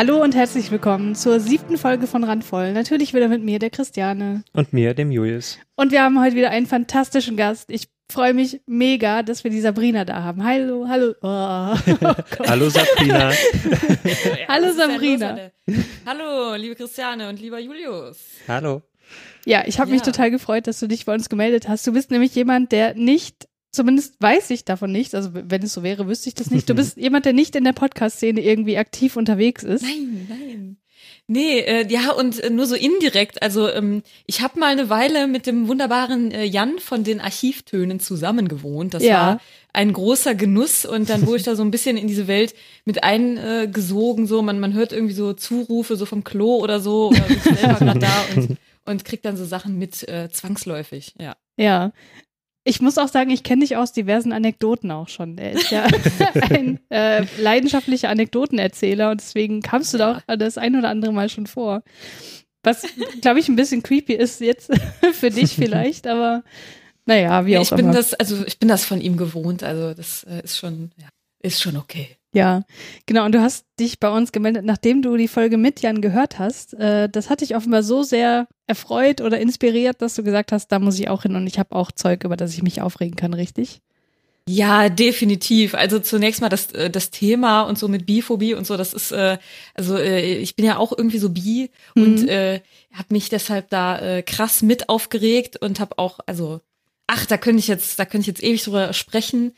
Hallo und herzlich willkommen zur siebten Folge von Randvoll. Natürlich wieder mit mir, der Christiane. Und mir, dem Julius. Und wir haben heute wieder einen fantastischen Gast. Ich freue mich mega, dass wir die Sabrina da haben. Hallo, hallo. Oh, oh hallo Sabrina. hallo Sabrina. hallo, liebe Christiane und lieber Julius. Hallo. Ja, ich habe ja. mich total gefreut, dass du dich bei uns gemeldet hast. Du bist nämlich jemand, der nicht zumindest weiß ich davon nicht, also wenn es so wäre, wüsste ich das nicht. Du bist jemand, der nicht in der Podcast-Szene irgendwie aktiv unterwegs ist. Nein, nein. Nee, äh, ja, und äh, nur so indirekt. Also ähm, ich habe mal eine Weile mit dem wunderbaren äh, Jan von den Archivtönen zusammen gewohnt. Das ja. war ein großer Genuss und dann wurde ich da so ein bisschen in diese Welt mit eingesogen. so, man, man hört irgendwie so Zurufe so vom Klo oder so oder ist selber gerade da und, und kriegt dann so Sachen mit äh, zwangsläufig, ja. Ja, ich muss auch sagen, ich kenne dich aus diversen Anekdoten auch schon. Er ist ja ein äh, leidenschaftlicher Anekdotenerzähler und deswegen kamst du da auch das ein oder andere Mal schon vor. Was, glaube ich, ein bisschen creepy ist jetzt für dich vielleicht, aber naja, wie auch ich immer. Bin das, also ich bin das von ihm gewohnt, also das äh, ist schon, ja, ist schon okay. Ja, genau. Und du hast dich bei uns gemeldet, nachdem du die Folge mit Jan gehört hast. Äh, das hat dich offenbar so sehr erfreut oder inspiriert, dass du gesagt hast, da muss ich auch hin und ich habe auch Zeug, über das ich mich aufregen kann, richtig? Ja, definitiv. Also zunächst mal das, äh, das Thema und so mit Biphobie und so, das ist, äh, also äh, ich bin ja auch irgendwie so bi mhm. und äh, habe mich deshalb da äh, krass mit aufgeregt und habe auch, also, ach, da könnte ich jetzt, da könnte ich jetzt ewig drüber sprechen.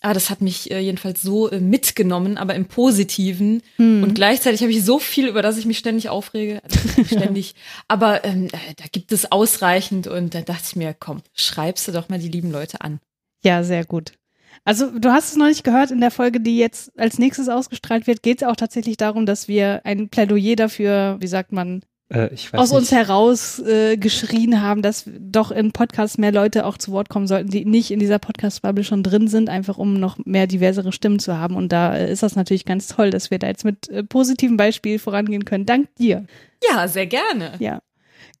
Ah, das hat mich äh, jedenfalls so äh, mitgenommen, aber im Positiven. Hm. Und gleichzeitig habe ich so viel, über das ich mich ständig aufrege. Also ständig. aber ähm, äh, da gibt es ausreichend und da dachte ich mir, komm, schreibst du doch mal die lieben Leute an. Ja, sehr gut. Also du hast es noch nicht gehört, in der Folge, die jetzt als nächstes ausgestrahlt wird, geht es auch tatsächlich darum, dass wir ein Plädoyer dafür, wie sagt man, äh, aus uns heraus äh, geschrien haben, dass doch in Podcasts mehr Leute auch zu Wort kommen sollten, die nicht in dieser Podcast-Bubble schon drin sind, einfach um noch mehr diversere Stimmen zu haben. Und da äh, ist das natürlich ganz toll, dass wir da jetzt mit äh, positivem Beispiel vorangehen können. Dank dir. Ja, sehr gerne. Ja.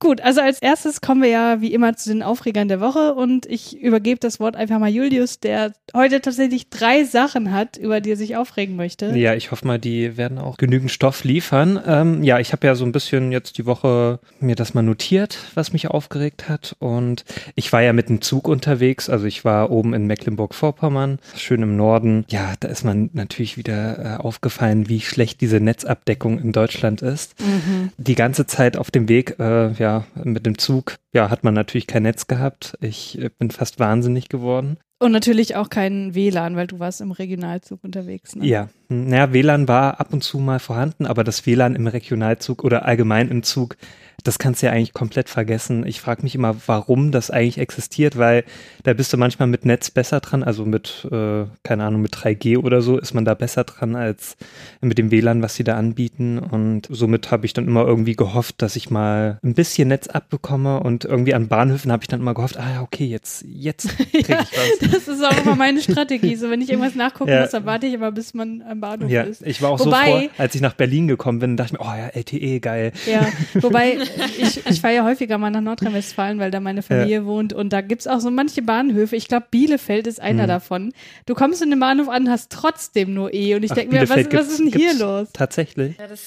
Gut, also als erstes kommen wir ja wie immer zu den Aufregern der Woche und ich übergebe das Wort einfach mal Julius, der heute tatsächlich drei Sachen hat, über die er sich aufregen möchte. Ja, ich hoffe mal, die werden auch genügend Stoff liefern. Ähm, ja, ich habe ja so ein bisschen jetzt die Woche mir das mal notiert, was mich aufgeregt hat und ich war ja mit dem Zug unterwegs, also ich war oben in Mecklenburg-Vorpommern, schön im Norden. Ja, da ist man natürlich wieder äh, aufgefallen, wie schlecht diese Netzabdeckung in Deutschland ist. Mhm. Die ganze Zeit auf dem Weg, äh, ja, ja, mit dem Zug, ja, hat man natürlich kein Netz gehabt. Ich äh, bin fast wahnsinnig geworden. Und natürlich auch kein WLAN, weil du warst im Regionalzug unterwegs. Ne? Ja, naja, WLAN war ab und zu mal vorhanden, aber das WLAN im Regionalzug oder allgemein im Zug das kannst du ja eigentlich komplett vergessen. Ich frage mich immer, warum das eigentlich existiert, weil da bist du manchmal mit Netz besser dran, also mit, äh, keine Ahnung, mit 3G oder so ist man da besser dran als mit dem WLAN, was sie da anbieten. Und somit habe ich dann immer irgendwie gehofft, dass ich mal ein bisschen Netz abbekomme und irgendwie an Bahnhöfen habe ich dann immer gehofft, ah ja, okay, jetzt, jetzt kriege ja, ich was. Das ist auch immer meine Strategie. So, wenn ich irgendwas nachgucken ja. muss, dann warte ich immer, bis man am Bahnhof ja, ist. Ich war auch wobei, so froh, als ich nach Berlin gekommen bin, dachte ich mir, oh ja, LTE, geil. Ja, wobei ich, ich fahre ja häufiger mal nach Nordrhein-Westfalen, weil da meine Familie ja. wohnt und da gibt es auch so manche Bahnhöfe. Ich glaube, Bielefeld ist einer mhm. davon. Du kommst in den Bahnhof an, hast trotzdem nur E und ich denke mir, was, was, ist denn hier los? Tatsächlich. Ja, das,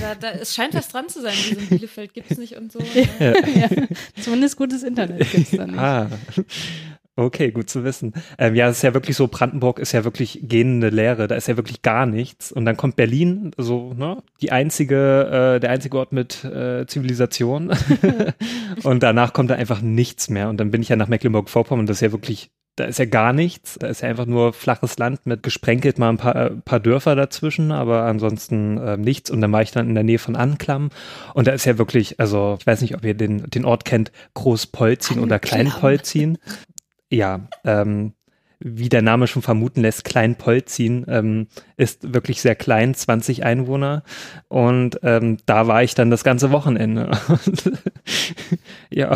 da, da, es scheint was dran zu sein. In Bielefeld gibt es nicht und so. Ja. ja. Zumindest gutes Internet gibt es da nicht. Ah. Okay, gut zu wissen. Ähm, ja, es ist ja wirklich so, Brandenburg ist ja wirklich gähnende Leere, da ist ja wirklich gar nichts. Und dann kommt Berlin, so, ne, die einzige, äh, der einzige Ort mit äh, Zivilisation. und danach kommt da einfach nichts mehr. Und dann bin ich ja nach Mecklenburg-Vorpommern, das ist ja wirklich, da ist ja gar nichts. Da ist ja einfach nur flaches Land mit gesprenkelt mal ein paar, äh, paar Dörfer dazwischen, aber ansonsten äh, nichts. Und dann war ich dann in der Nähe von Anklam. Und da ist ja wirklich, also ich weiß nicht, ob ihr den, den Ort kennt, Großpolzin oder Kleinpolzin ja, ähm, wie der Name schon vermuten lässt, Kleinpolzin ähm, ist wirklich sehr klein, 20 Einwohner. Und ähm, da war ich dann das ganze Wochenende. ja,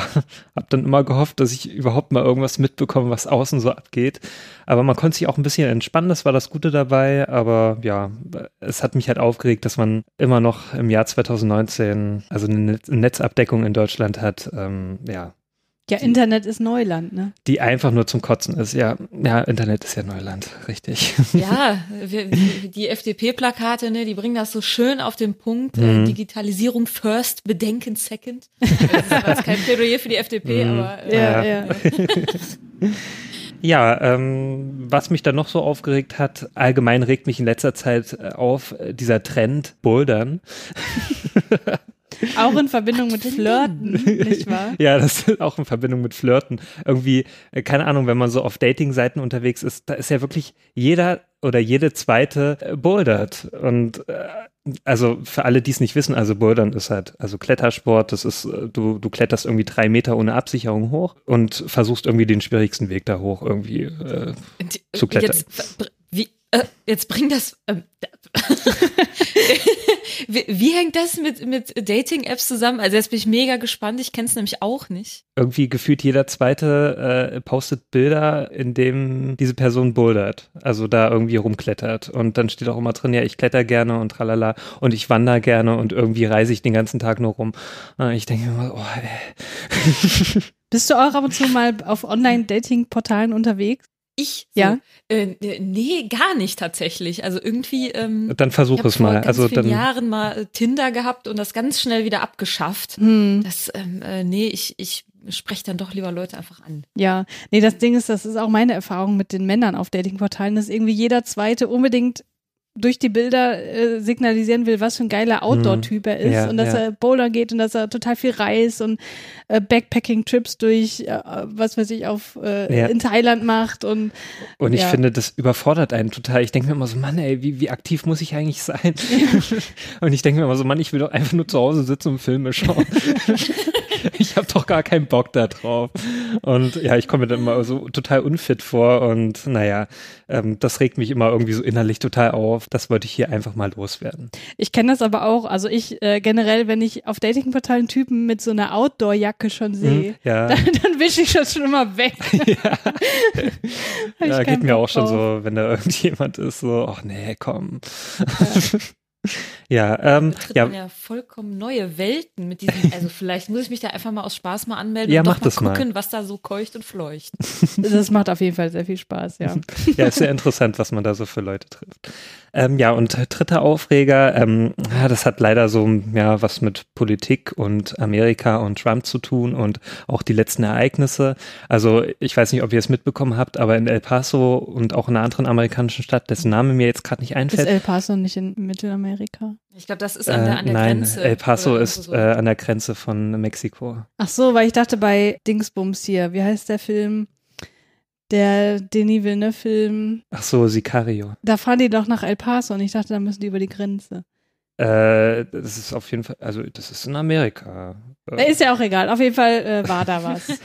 habe dann immer gehofft, dass ich überhaupt mal irgendwas mitbekomme, was außen so abgeht. Aber man konnte sich auch ein bisschen entspannen, das war das Gute dabei. Aber ja, es hat mich halt aufgeregt, dass man immer noch im Jahr 2019 also eine Netzabdeckung in Deutschland hat. Ähm, ja, Ja, Internet ist Neuland, ne? Die einfach nur zum Kotzen ist. Ja, ja, Internet ist ja Neuland, richtig. Ja, wir, die FDP-Plakate, ne, die bringen das so schön auf den Punkt. Mhm. Äh, Digitalisierung first, Bedenken second. Das ist kein Plädoyer für die FDP, mhm. aber. Äh, ja, ja. ja. Ja, ähm, was mich dann noch so aufgeregt hat, allgemein regt mich in letzter Zeit äh, auf äh, dieser Trend Bouldern. Auch in Verbindung mit Flirten, nicht wahr? Ja, das ist auch in Verbindung mit Flirten. Irgendwie, äh, keine Ahnung, wenn man so auf Dating-Seiten unterwegs ist, da ist ja wirklich jeder oder jede zweite äh, bouldert. Und äh, also für alle, die es nicht wissen, also Bouldern ist halt, also Klettersport, das ist, äh, du, du kletterst irgendwie drei Meter ohne Absicherung hoch und versuchst irgendwie den schwierigsten Weg da hoch irgendwie äh, zu klettern. Jetzt, wie, äh, jetzt bring das. Äh, wie, wie, hängt das mit, mit Dating-Apps zusammen? Also jetzt bin ich mega gespannt. Ich kenne es nämlich auch nicht. Irgendwie gefühlt jeder zweite äh, postet Bilder, in dem diese Person bouldert. Also da irgendwie rumklettert. Und dann steht auch immer drin, ja, ich kletter gerne und tralala. Und ich wandere gerne und irgendwie reise ich den ganzen Tag nur rum. Und ich denke immer, oh, ey. Bist du auch ab und zu mal auf Online-Dating-Portalen unterwegs? Ich? So, ja. Äh, nee, gar nicht tatsächlich. Also irgendwie. Ähm, dann versuch es mal. also dann. Jahren mal äh, Tinder gehabt und das ganz schnell wieder abgeschafft. Hm. Das, ähm, äh, nee, ich, ich spreche dann doch lieber Leute einfach an. Ja, nee, das Ding ist, das ist auch meine Erfahrung mit den Männern auf Datingportalen, dass irgendwie jeder zweite unbedingt durch die Bilder äh, signalisieren will, was für ein geiler Outdoor-Typ er ist ja, und dass ja. er Bowler geht und dass er total viel reist und äh, Backpacking-Trips durch, äh, was weiß ich, auf äh, ja. in Thailand macht und und ich finde, das überfordert einen total. Ich denke mir immer so, Mann, ey, wie, wie aktiv muss ich eigentlich sein? und ich denke mir immer so, Mann, ich will doch einfach nur zu Hause sitzen und Filme schauen. ich habe doch gar keinen Bock da drauf. Und ja, ich komme mir dann immer so total unfit vor und naja, ähm, das regt mich immer irgendwie so innerlich total auf. Das wollte ich hier einfach mal loswerden. Ich kenne das aber auch. Also ich äh, generell, wenn ich auf Datingportalen Typen mit so einer Outdoor-Jacke schon hm, sehe, hm, ja. dann, dann wische ich das schon immer weg. ja, ja geht mir auch schon so, wenn da irgendjemand ist, so, ach nee, komm. Ja. Ja, ähm, ja. ja vollkommen neue Welten mit diesem, also vielleicht muss ich mich da einfach mal aus Spaß mal anmelden ja, und mach doch mal gucken, mal. was da so keucht und fleucht. Das macht auf jeden Fall sehr viel Spaß, ja. ja, ist sehr interessant, was man da so für Leute trifft. Ähm, ja, und dritter Aufreger, ähm, ja, das hat leider so ja was mit Politik und Amerika und Trump zu tun und auch die letzten Ereignisse. Also ich weiß nicht, ob ihr es mitbekommen habt, aber in El Paso und auch in einer anderen amerikanischen Stadt, dessen Name mir jetzt gerade nicht einfällt. Ist El Paso nicht in Mittelamerika? Ich glaube, das ist an der, an der äh, nein, Grenze. El Paso ist so. äh, an der Grenze von Mexiko. Ach so, weil ich dachte bei Dingsbums hier, wie heißt der Film? der Denis Villeneuve-Film. Ach so, Sicario. Da fahren die doch nach El Paso und ich dachte, da müssen die über die Grenze. Äh, das ist auf jeden Fall, also das ist in Amerika. Äh, ist ja auch egal. Auf jeden Fall äh, war da was.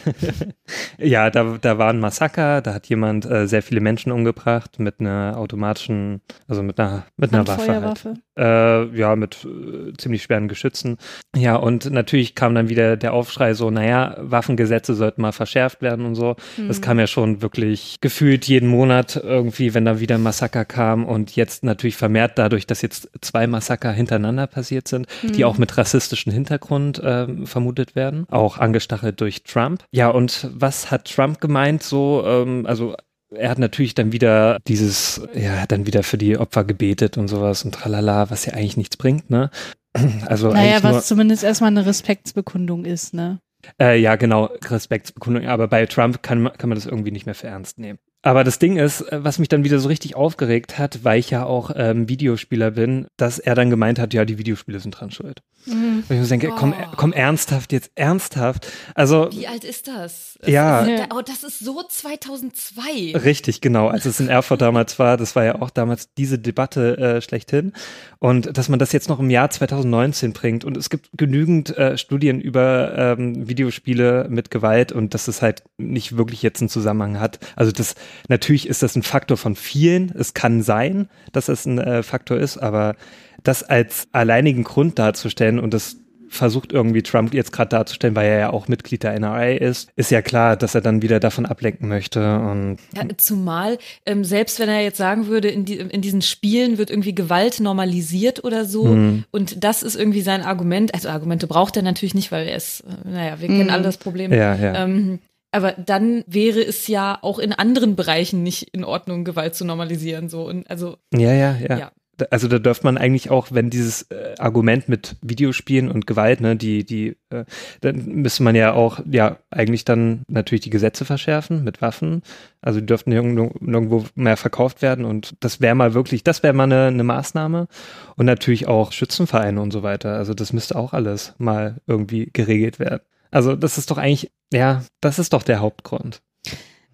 ja, da, da war ein Massaker. Da hat jemand äh, sehr viele Menschen umgebracht mit einer automatischen, also mit einer, mit einer Waffe. Halt. Äh, ja, mit äh, ziemlich schweren Geschützen. Ja, und natürlich kam dann wieder der Aufschrei so, naja, Waffengesetze sollten mal verschärft werden und so. Mhm. Das kam ja schon wirklich gefühlt jeden Monat irgendwie, wenn da wieder ein Massaker kam und jetzt natürlich vermehrt dadurch, dass jetzt zwei Massaker hintereinander passiert sind, mhm. die auch mit rassistischem Hintergrund äh, vermutet werden, auch angestachelt durch Trump. Ja, und was hat Trump gemeint so, ähm, also er hat natürlich dann wieder dieses, ja, hat dann wieder für die Opfer gebetet und sowas und tralala, was ja eigentlich nichts bringt, ne? Also naja, was nur, zumindest erstmal eine Respektsbekundung ist, ne? Äh, ja, genau, Respektsbekundung, aber bei Trump kann, kann man das irgendwie nicht mehr für ernst nehmen. Aber das Ding ist, äh, was mich dann wieder so richtig aufgeregt hat, weil ich ja auch ähm, Videospieler bin, dass er dann gemeint hat, ja, die Videospiele sind dran schuld. Mhm. Und ich denke, oh. komm, komm ernsthaft, jetzt ernsthaft. Also. Wie alt ist das? das ja. Ist, oh, das ist so 2002. Richtig, genau. Als es in Erfurt damals war, das war ja auch damals diese Debatte äh, schlechthin. Und dass man das jetzt noch im Jahr 2019 bringt. Und es gibt genügend äh, Studien über ähm, Videospiele mit Gewalt und dass es halt nicht wirklich jetzt einen Zusammenhang hat. Also das, natürlich ist das ein Faktor von vielen. Es kann sein, dass es ein äh, Faktor ist, aber das als alleinigen Grund darzustellen und das versucht irgendwie Trump jetzt gerade darzustellen, weil er ja auch Mitglied der NRA ist, ist ja klar, dass er dann wieder davon ablenken möchte. Und ja, zumal, ähm, selbst wenn er jetzt sagen würde, in, die, in diesen Spielen wird irgendwie Gewalt normalisiert oder so, mhm. und das ist irgendwie sein Argument, also Argumente braucht er natürlich nicht, weil er ist, äh, naja, wir kennen mhm. alle das Problem. Ja, ja. Ähm, aber dann wäre es ja auch in anderen Bereichen nicht in Ordnung, Gewalt zu normalisieren. So und also ja, ja, ja. ja also da dürfte man eigentlich auch, wenn dieses äh, Argument mit Videospielen und Gewalt, ne, die, die, äh, dann müsste man ja auch, ja, eigentlich dann natürlich die Gesetze verschärfen mit Waffen. Also die dürften nirgendwo mehr verkauft werden und das wäre mal wirklich, das wäre mal eine, eine Maßnahme. Und natürlich auch Schützenvereine und so weiter. Also das müsste auch alles mal irgendwie geregelt werden. Also das ist doch eigentlich, ja, das ist doch der Hauptgrund.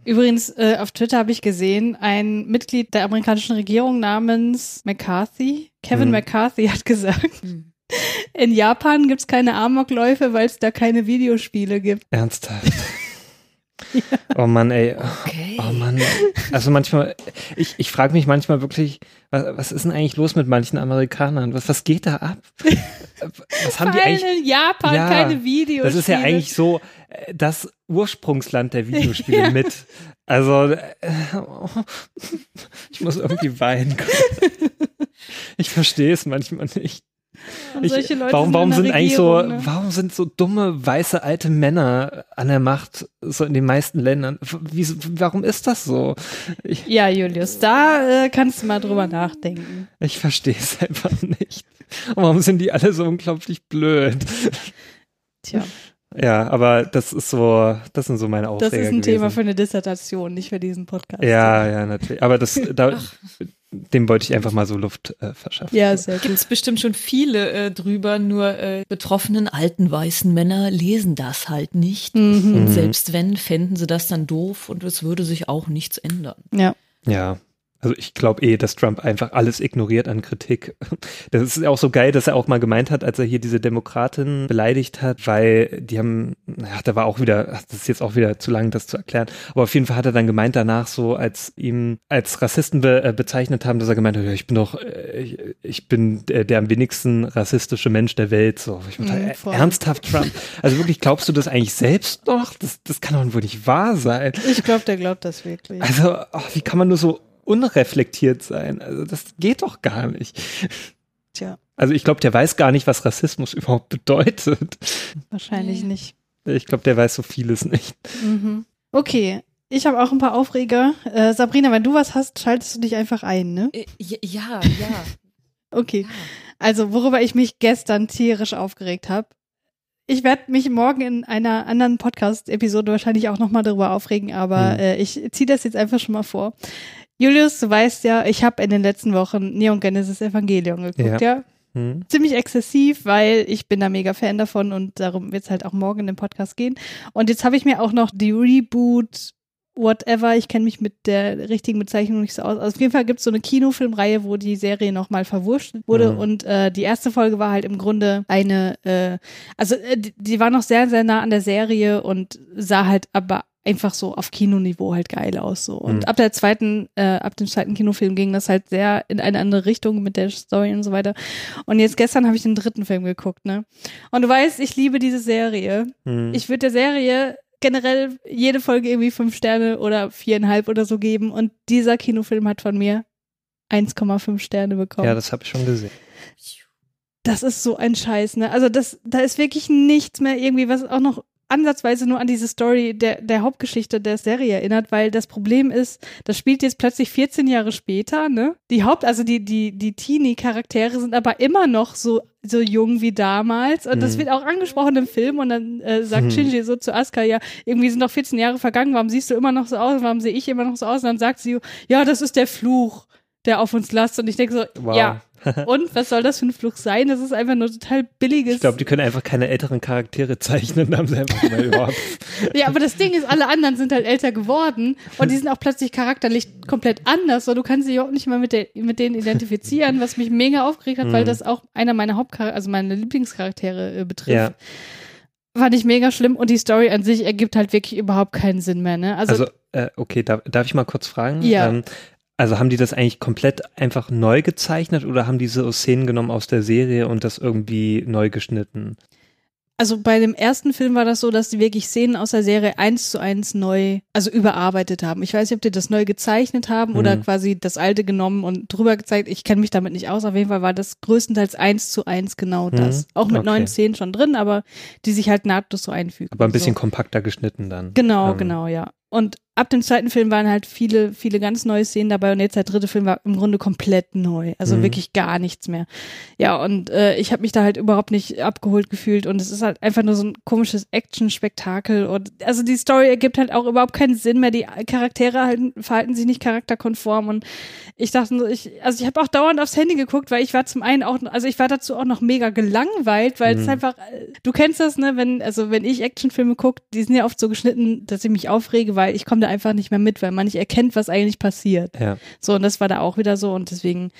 Übrigens, äh, auf Twitter habe ich gesehen, ein Mitglied der amerikanischen Regierung namens McCarthy, Kevin mhm. McCarthy, hat gesagt, mhm. in Japan gibt es keine Amokläufe, weil es da keine Videospiele gibt. Ernsthaft? Ja. Oh Mann, ey. Okay. Oh Mann. Also manchmal, ich, ich frage mich manchmal wirklich, was, was ist denn eigentlich los mit manchen Amerikanern? Was, was geht da ab? Was haben die eigentlich? in Japan ja, keine Videospiele. Das ist ja eigentlich so äh, das Ursprungsland der Videospiele ja. mit. Also, äh, ich muss irgendwie weinen. Ich verstehe es manchmal nicht. Ich, warum, warum sind, eigentlich so, ne? warum sind so dumme, weiße, alte Männer an der Macht, so in den meisten Ländern? Wie, warum ist das so? Ich, ja, Julius, da äh, kannst du mal drüber nachdenken. Ich verstehe es einfach nicht. Und warum sind die alle so unglaublich blöd? Tja. Ja, aber das ist so, das sind so meine Aufreger Das ist ein gewesen. Thema für eine Dissertation, nicht für diesen Podcast. Ja, ja, natürlich. Aber das, da, dem wollte ich einfach mal so Luft äh, verschaffen. Ja, sehr Gibt es bestimmt schon viele äh, drüber, nur äh, betroffenen alten weißen Männer lesen das halt nicht. Mhm. Und mhm. selbst wenn, fänden sie das dann doof und es würde sich auch nichts ändern. Ja. Ja, also ich glaube eh, dass Trump einfach alles ignoriert an Kritik. Das ist auch so geil, dass er auch mal gemeint hat, als er hier diese Demokraten beleidigt hat, weil die haben, ja, da war auch wieder, das ist jetzt auch wieder zu lang, das zu erklären, aber auf jeden Fall hat er dann gemeint danach so, als ihm als Rassisten be, äh, bezeichnet haben, dass er gemeint hat, ja, ich bin doch, äh, ich, ich, bin der, der, am wenigsten rassistische Mensch der Welt. So, ich mhm, äh, ernsthaft Trump. Also wirklich, glaubst du das eigentlich selbst noch? Das, das kann doch wohl nicht wahr sein. Ich glaube, der glaubt das wirklich. Also, oh, wie kann man nur so unreflektiert sein. Also das geht doch gar nicht. Tja. Also ich glaube, der weiß gar nicht, was Rassismus überhaupt bedeutet. Wahrscheinlich nicht. Ich glaube, der weiß so vieles nicht. Mhm. Okay, ich habe auch ein paar Aufreger. Äh, Sabrina, wenn du was hast, schaltest du dich einfach ein, ne? Äh, ja, ja. okay. Ja. Also, worüber ich mich gestern tierisch aufgeregt habe. Ich werde mich morgen in einer anderen Podcast-Episode wahrscheinlich auch nochmal darüber aufregen, aber hm. äh, ich ziehe das jetzt einfach schon mal vor. Julius, du weißt ja, ich habe in den letzten Wochen Neon Genesis Evangelion geguckt, ja. ja? Hm. Ziemlich exzessiv, weil ich bin da mega Fan davon und darum wird es halt auch morgen in dem Podcast gehen. Und jetzt habe ich mir auch noch die Reboot whatever, ich kenne mich mit der richtigen Bezeichnung nicht so aus. Also auf jeden Fall gibt es so eine Kinofilmreihe, wo die Serie nochmal verwurschtelt wurde mhm. und äh, die erste Folge war halt im Grunde eine, äh, also äh, die, die war noch sehr, sehr nah an der Serie und sah halt aber einfach so auf Kinoniveau halt geil aus so. Und mhm. ab der zweiten äh, ab dem zweiten Kinofilm ging das halt sehr in eine andere Richtung mit der Story und so weiter. Und jetzt gestern habe ich den dritten Film geguckt ne? Und du weißt ich liebe diese Serie. Mhm. ich würde der Serie generell jede Folge irgendwie fünf Sterne oder viereinhalb oder so geben. Und dieser Kinofilm hat von mir 1,5 Sterne bekommen. Ja das habe ich schon gesehen. Das ist so ein Scheiß, ne? Also das, da ist wirklich nichts mehr irgendwie, was auch noch ansatzweise nur an diese Story der, der Hauptgeschichte der Serie erinnert, weil das Problem ist, das spielt jetzt plötzlich 14 Jahre später, ne? Die Haupt, also die, die, die Teenie-Charaktere sind aber immer noch so, so jung wie damals und mhm. das wird auch angesprochen im Film und dann äh, sagt mhm. Shinji so zu Asuka, ja, irgendwie sind noch 14 Jahre vergangen, warum siehst du immer noch so aus, warum sehe ich immer noch so aus und dann sagt sie, ja, das ist der Fluch, der auf uns lastet und ich denke so, wow. ja, und was soll das für ein Fluch sein? Das ist einfach nur total billiges. Ich glaube, die können einfach keine älteren Charaktere zeichnen, haben sie einfach mal überhaupt. ja, aber das Ding ist, alle anderen sind halt älter geworden und die sind auch plötzlich charakterlich komplett anders. So, du kannst dich auch nicht mal mit, mit denen identifizieren, was mich mega aufgeregt hat, mhm. weil das auch einer meiner Hauptcharaktere, also meine Lieblingscharaktere äh, betrifft. Ja. Fand ich mega schlimm und die Story an sich ergibt halt wirklich überhaupt keinen Sinn mehr. Ne? Also, also äh, okay, darf, darf ich mal kurz fragen? Ja. Ähm, also haben die das eigentlich komplett einfach neu gezeichnet oder haben diese Szenen genommen aus der Serie und das irgendwie neu geschnitten? Also bei dem ersten Film war das so, dass die wirklich Szenen aus der Serie eins zu eins neu, also überarbeitet haben. Ich weiß nicht, ob die das neu gezeichnet haben oder mhm. quasi das alte genommen und drüber gezeigt. Ich kenne mich damit nicht aus. Auf jeden Fall war das größtenteils eins zu eins genau mhm. das. Auch mit okay. neuen Szenen schon drin, aber die sich halt nahtlos so einfügen. Aber ein bisschen so. kompakter geschnitten dann. Genau, ähm. genau, ja. Und ab dem zweiten Film waren halt viele, viele ganz neue Szenen dabei und jetzt der dritte Film war im Grunde komplett neu. Also mhm. wirklich gar nichts mehr. Ja, und äh, ich habe mich da halt überhaupt nicht abgeholt gefühlt und es ist halt einfach nur so ein komisches Action-Spektakel und also die Story ergibt halt auch überhaupt keinen Sinn mehr. Die Charaktere halten, verhalten sich nicht charakterkonform und ich dachte nur, ich, also ich habe auch dauernd aufs Handy geguckt, weil ich war zum einen auch, also ich war dazu auch noch mega gelangweilt, weil mhm. es einfach, du kennst das, ne, wenn, also wenn ich Actionfilme gucke, die sind ja oft so geschnitten, dass ich mich aufrege, weil ich komme da einfach nicht mehr mit, weil man nicht erkennt, was eigentlich passiert. Ja. So, und das war da auch wieder so und deswegen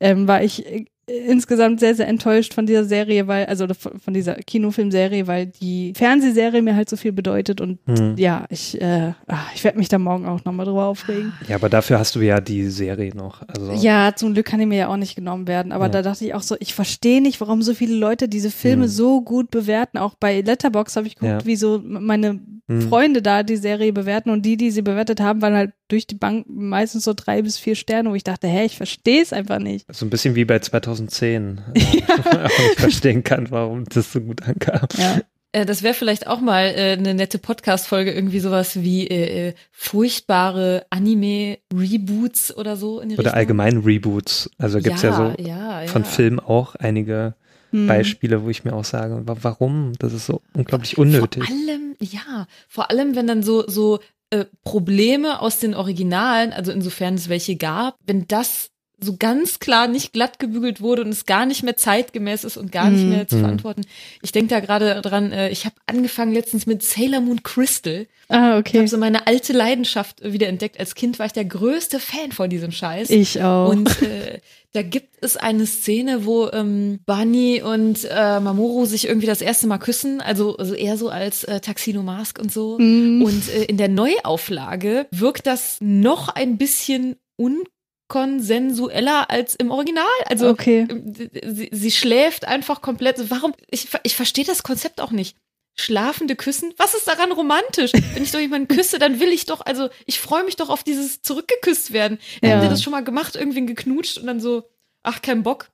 ähm, war ich insgesamt sehr, sehr enttäuscht von dieser Serie, weil, also von dieser Kinofilmserie, weil die Fernsehserie mir halt so viel bedeutet und hm. ja, ich, äh, ach, ich werde mich da morgen auch nochmal drüber aufregen. Ja, aber dafür hast du ja die Serie noch. Also. Ja, zum Glück kann die mir ja auch nicht genommen werden, aber ja. da dachte ich auch so, ich verstehe nicht, warum so viele Leute diese Filme hm. so gut bewerten. Auch bei Letterbox habe ich geguckt, ja. wie so meine hm. Freunde da die Serie bewerten und die, die sie bewertet haben, waren halt durch die Bank meistens so drei bis vier Sterne, wo ich dachte, hä, ich verstehe es einfach nicht. So ein bisschen wie bei 2010. Ja. ich verstehen kann, warum das so gut ankam. Ja. Äh, das wäre vielleicht auch mal äh, eine nette Podcast-Folge, irgendwie sowas wie äh, äh, furchtbare Anime-Reboots oder so. In die oder Richtung. allgemein Reboots. Also gibt's ja, ja so ja, von Filmen auch einige hm. Beispiele, wo ich mir auch sage, warum? Das ist so unglaublich unnötig. Vor allem, ja, vor allem, wenn dann so, so äh, Probleme aus den Originalen, also insofern es welche gab, wenn das so ganz klar nicht glatt gebügelt wurde und es gar nicht mehr zeitgemäß ist und gar nicht mhm. mehr zu mhm. verantworten. Ich denke da gerade dran, äh, ich habe angefangen letztens mit Sailor Moon Crystal. Ah, okay. Ich habe so meine alte Leidenschaft wieder entdeckt. Als Kind war ich der größte Fan von diesem Scheiß. Ich auch. Und äh, da gibt es eine Szene, wo ähm, Bunny und äh, Mamoru sich irgendwie das erste Mal küssen, also, also eher so als äh, Taxino Mask und so. Mm. Und äh, in der Neuauflage wirkt das noch ein bisschen un konsensueller als im Original. Also okay. Ähm, sie, sie schläft einfach komplett. Warum? Ich, ich verstehe das Konzept auch nicht. Schlafende Küssen? Was ist daran romantisch? Wenn ich doch jemanden küsse, dann will ich doch, also ich freue mich doch auf dieses zurückgeküsst werden. Ja. Haben wir das schon mal gemacht, irgendwie geknutscht und dann so, ach, kein Bock.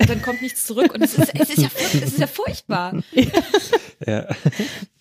Und dann kommt nichts zurück und es ist, es ist, ja, es ist ja furchtbar. Ja.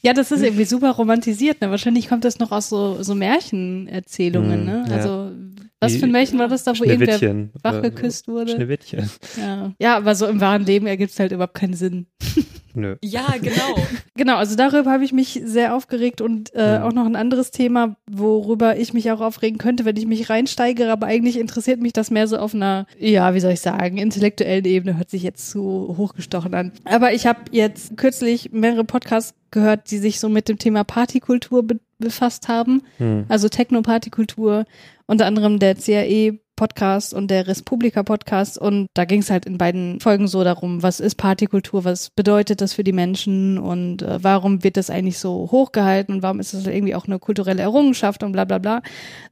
ja, das ist irgendwie super romantisiert. Ne? Wahrscheinlich kommt das noch aus so, so Märchenerzählungen. Ne? Also was für ein Märchen war das da, wo irgendwer wach geküsst wurde? Schneewittchen. Ja. ja, aber so im wahren Leben ergibt es halt überhaupt keinen Sinn. Nö. Ja, genau. genau, also darüber habe ich mich sehr aufgeregt und äh, ja. auch noch ein anderes Thema, worüber ich mich auch aufregen könnte, wenn ich mich reinsteigere, aber eigentlich interessiert mich das mehr so auf einer, ja, wie soll ich sagen, intellektuellen Ebene, hört sich jetzt zu hochgestochen an. Aber ich habe jetzt kürzlich mehrere Podcasts gehört, die sich so mit dem Thema Partykultur be befasst haben, hm. also Techno-Partykultur, unter anderem der CAE Podcast und der Respublika Podcast und da ging es halt in beiden Folgen so darum, was ist Partykultur, was bedeutet das für die Menschen und äh, warum wird das eigentlich so hochgehalten und warum ist das irgendwie auch eine kulturelle Errungenschaft und bla bla bla.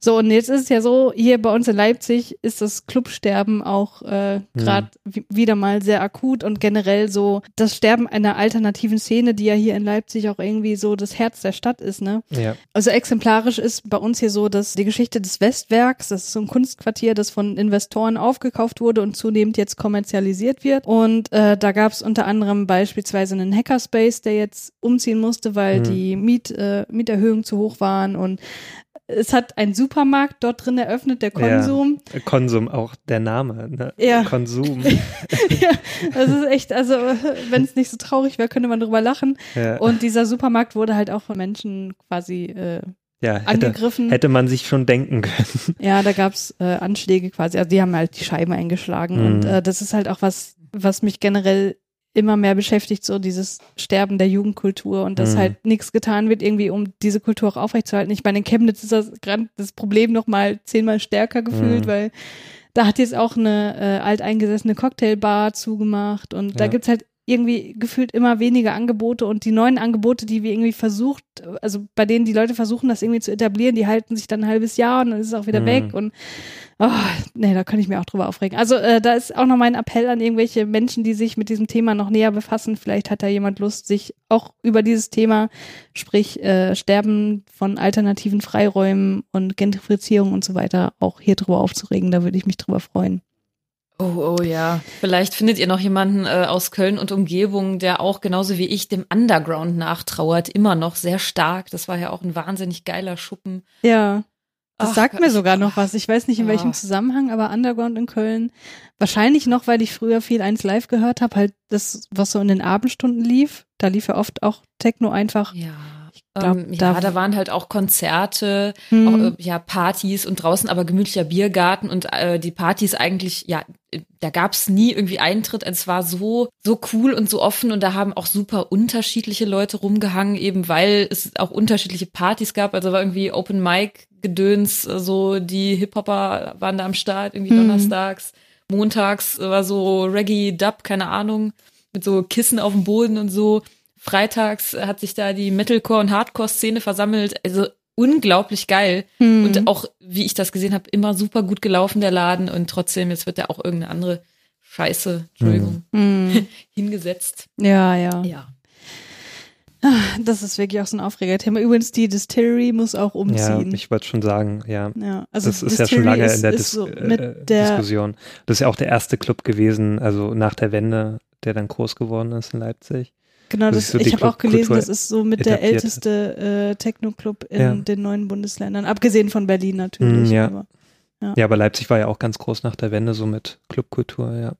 So und jetzt ist es ja so, hier bei uns in Leipzig ist das Clubsterben auch äh, gerade ja. wieder mal sehr akut und generell so das Sterben einer alternativen Szene, die ja hier in Leipzig auch irgendwie so das Herz der Stadt ist, ne? Ja. Also exemplarisch ist bei uns hier so, dass die Geschichte des Westwerks, das ist so ein Kunstquartier, das von Investoren aufgekauft wurde und zunehmend jetzt kommerzialisiert wird. Und äh, da gab es unter anderem beispielsweise einen Hackerspace, der jetzt umziehen musste, weil mhm. die Miet, äh, Mieterhöhungen zu hoch waren und es hat ein Supermarkt dort drin eröffnet, der Konsum. Ja, Konsum, auch der Name, ne? Ja. Konsum. ja, das ist echt, also wenn es nicht so traurig wäre, könnte man drüber lachen. Ja. Und dieser Supermarkt wurde halt auch von Menschen quasi äh, ja, hätte, angegriffen. Hätte man sich schon denken können. Ja, da gab's äh, Anschläge quasi. Also die haben halt die Scheiben eingeschlagen. Mhm. Und äh, das ist halt auch was, was mich generell immer mehr beschäftigt, so dieses Sterben der Jugendkultur und dass mhm. halt nichts getan wird, irgendwie, um diese Kultur auch aufrechtzuerhalten. Ich meine, in Chemnitz ist das, das Problem noch mal zehnmal stärker gefühlt, mhm. weil da hat jetzt auch eine äh, alteingesessene Cocktailbar zugemacht und ja. da gibt's halt irgendwie gefühlt immer weniger Angebote und die neuen Angebote, die wir irgendwie versucht, also bei denen die Leute versuchen, das irgendwie zu etablieren, die halten sich dann ein halbes Jahr und dann ist es auch wieder mhm. weg und oh, nee, da kann ich mir auch drüber aufregen. Also äh, da ist auch noch mein Appell an irgendwelche Menschen, die sich mit diesem Thema noch näher befassen. Vielleicht hat da jemand Lust, sich auch über dieses Thema, sprich äh, Sterben von alternativen Freiräumen und Gentrifizierung und so weiter, auch hier drüber aufzuregen. Da würde ich mich drüber freuen. Oh, oh ja. Vielleicht findet ihr noch jemanden äh, aus Köln und Umgebung, der auch genauso wie ich dem Underground nachtrauert, immer noch sehr stark. Das war ja auch ein wahnsinnig geiler Schuppen. Ja. Das Ach, sagt mir sogar noch was. Ich weiß nicht in ja. welchem Zusammenhang, aber Underground in Köln. Wahrscheinlich noch, weil ich früher viel eins live gehört habe, halt das, was so in den Abendstunden lief. Da lief ja oft auch Techno einfach. Ja. Glaub, ähm, ja, da, da, waren halt auch Konzerte, hm. auch, äh, ja, Partys und draußen aber gemütlicher Biergarten und äh, die Partys eigentlich, ja, da gab's nie irgendwie Eintritt. Es war so, so cool und so offen und da haben auch super unterschiedliche Leute rumgehangen, eben weil es auch unterschiedliche Partys gab. Also war irgendwie Open Mic Gedöns, so die Hip-Hopper waren da am Start, irgendwie hm. donnerstags, montags war so Reggae, Dub, keine Ahnung, mit so Kissen auf dem Boden und so. Freitags hat sich da die Metalcore- und Hardcore-Szene versammelt. Also unglaublich geil. Hm. Und auch, wie ich das gesehen habe, immer super gut gelaufen, der Laden. Und trotzdem, jetzt wird da auch irgendeine andere Scheiße, Entschuldigung, hm. hingesetzt. Ja, ja. Ja. Ah, das ist wirklich auch so ein Aufregerthema. Übrigens, die Distillery muss auch umziehen. Ja, ich wollte schon sagen, ja. ja also das ist ja schon lange ist, in der, Dis so äh, der Diskussion. Das ist ja auch der erste Club gewesen, also nach der Wende, der dann groß geworden ist in Leipzig. Genau, das, so ich habe auch gelesen, das ist so mit der älteste äh, Techno-Club in ja. den neuen Bundesländern, abgesehen von Berlin natürlich. Mm, ja. Aber, ja. ja, aber Leipzig war ja auch ganz groß nach der Wende, so mit Clubkultur, ja.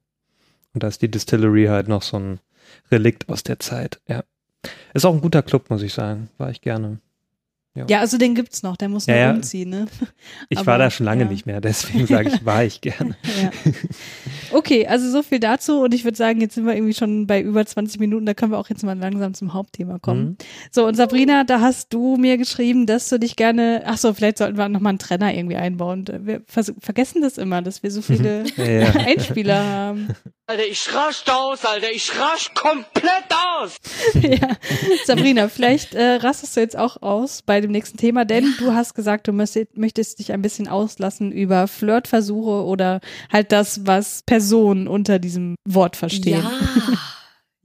Und da ist die Distillery halt noch so ein Relikt aus der Zeit, ja. Ist auch ein guter Club, muss ich sagen. War ich gerne. Ja. ja, also den gibt's noch, der muss noch ja, umziehen, ne? Ich Aber, war da schon lange ja. nicht mehr, deswegen sage ich, war ich gerne. Okay, also so viel dazu und ich würde sagen, jetzt sind wir irgendwie schon bei über 20 Minuten, da können wir auch jetzt mal langsam zum Hauptthema kommen. Mhm. So, und Sabrina, da hast du mir geschrieben, dass du dich gerne, ach so, vielleicht sollten wir nochmal einen Trenner irgendwie einbauen. Wir vergessen das immer, dass wir so viele Einspieler haben. Alter, ich rasch aus, Alter, ich rasch komplett aus. ja, Sabrina, vielleicht äh, rastest du jetzt auch aus bei dem nächsten Thema, denn du hast gesagt, du möchtest, möchtest dich ein bisschen auslassen über Flirtversuche oder halt das, was Personen unter diesem Wort verstehen. Ja.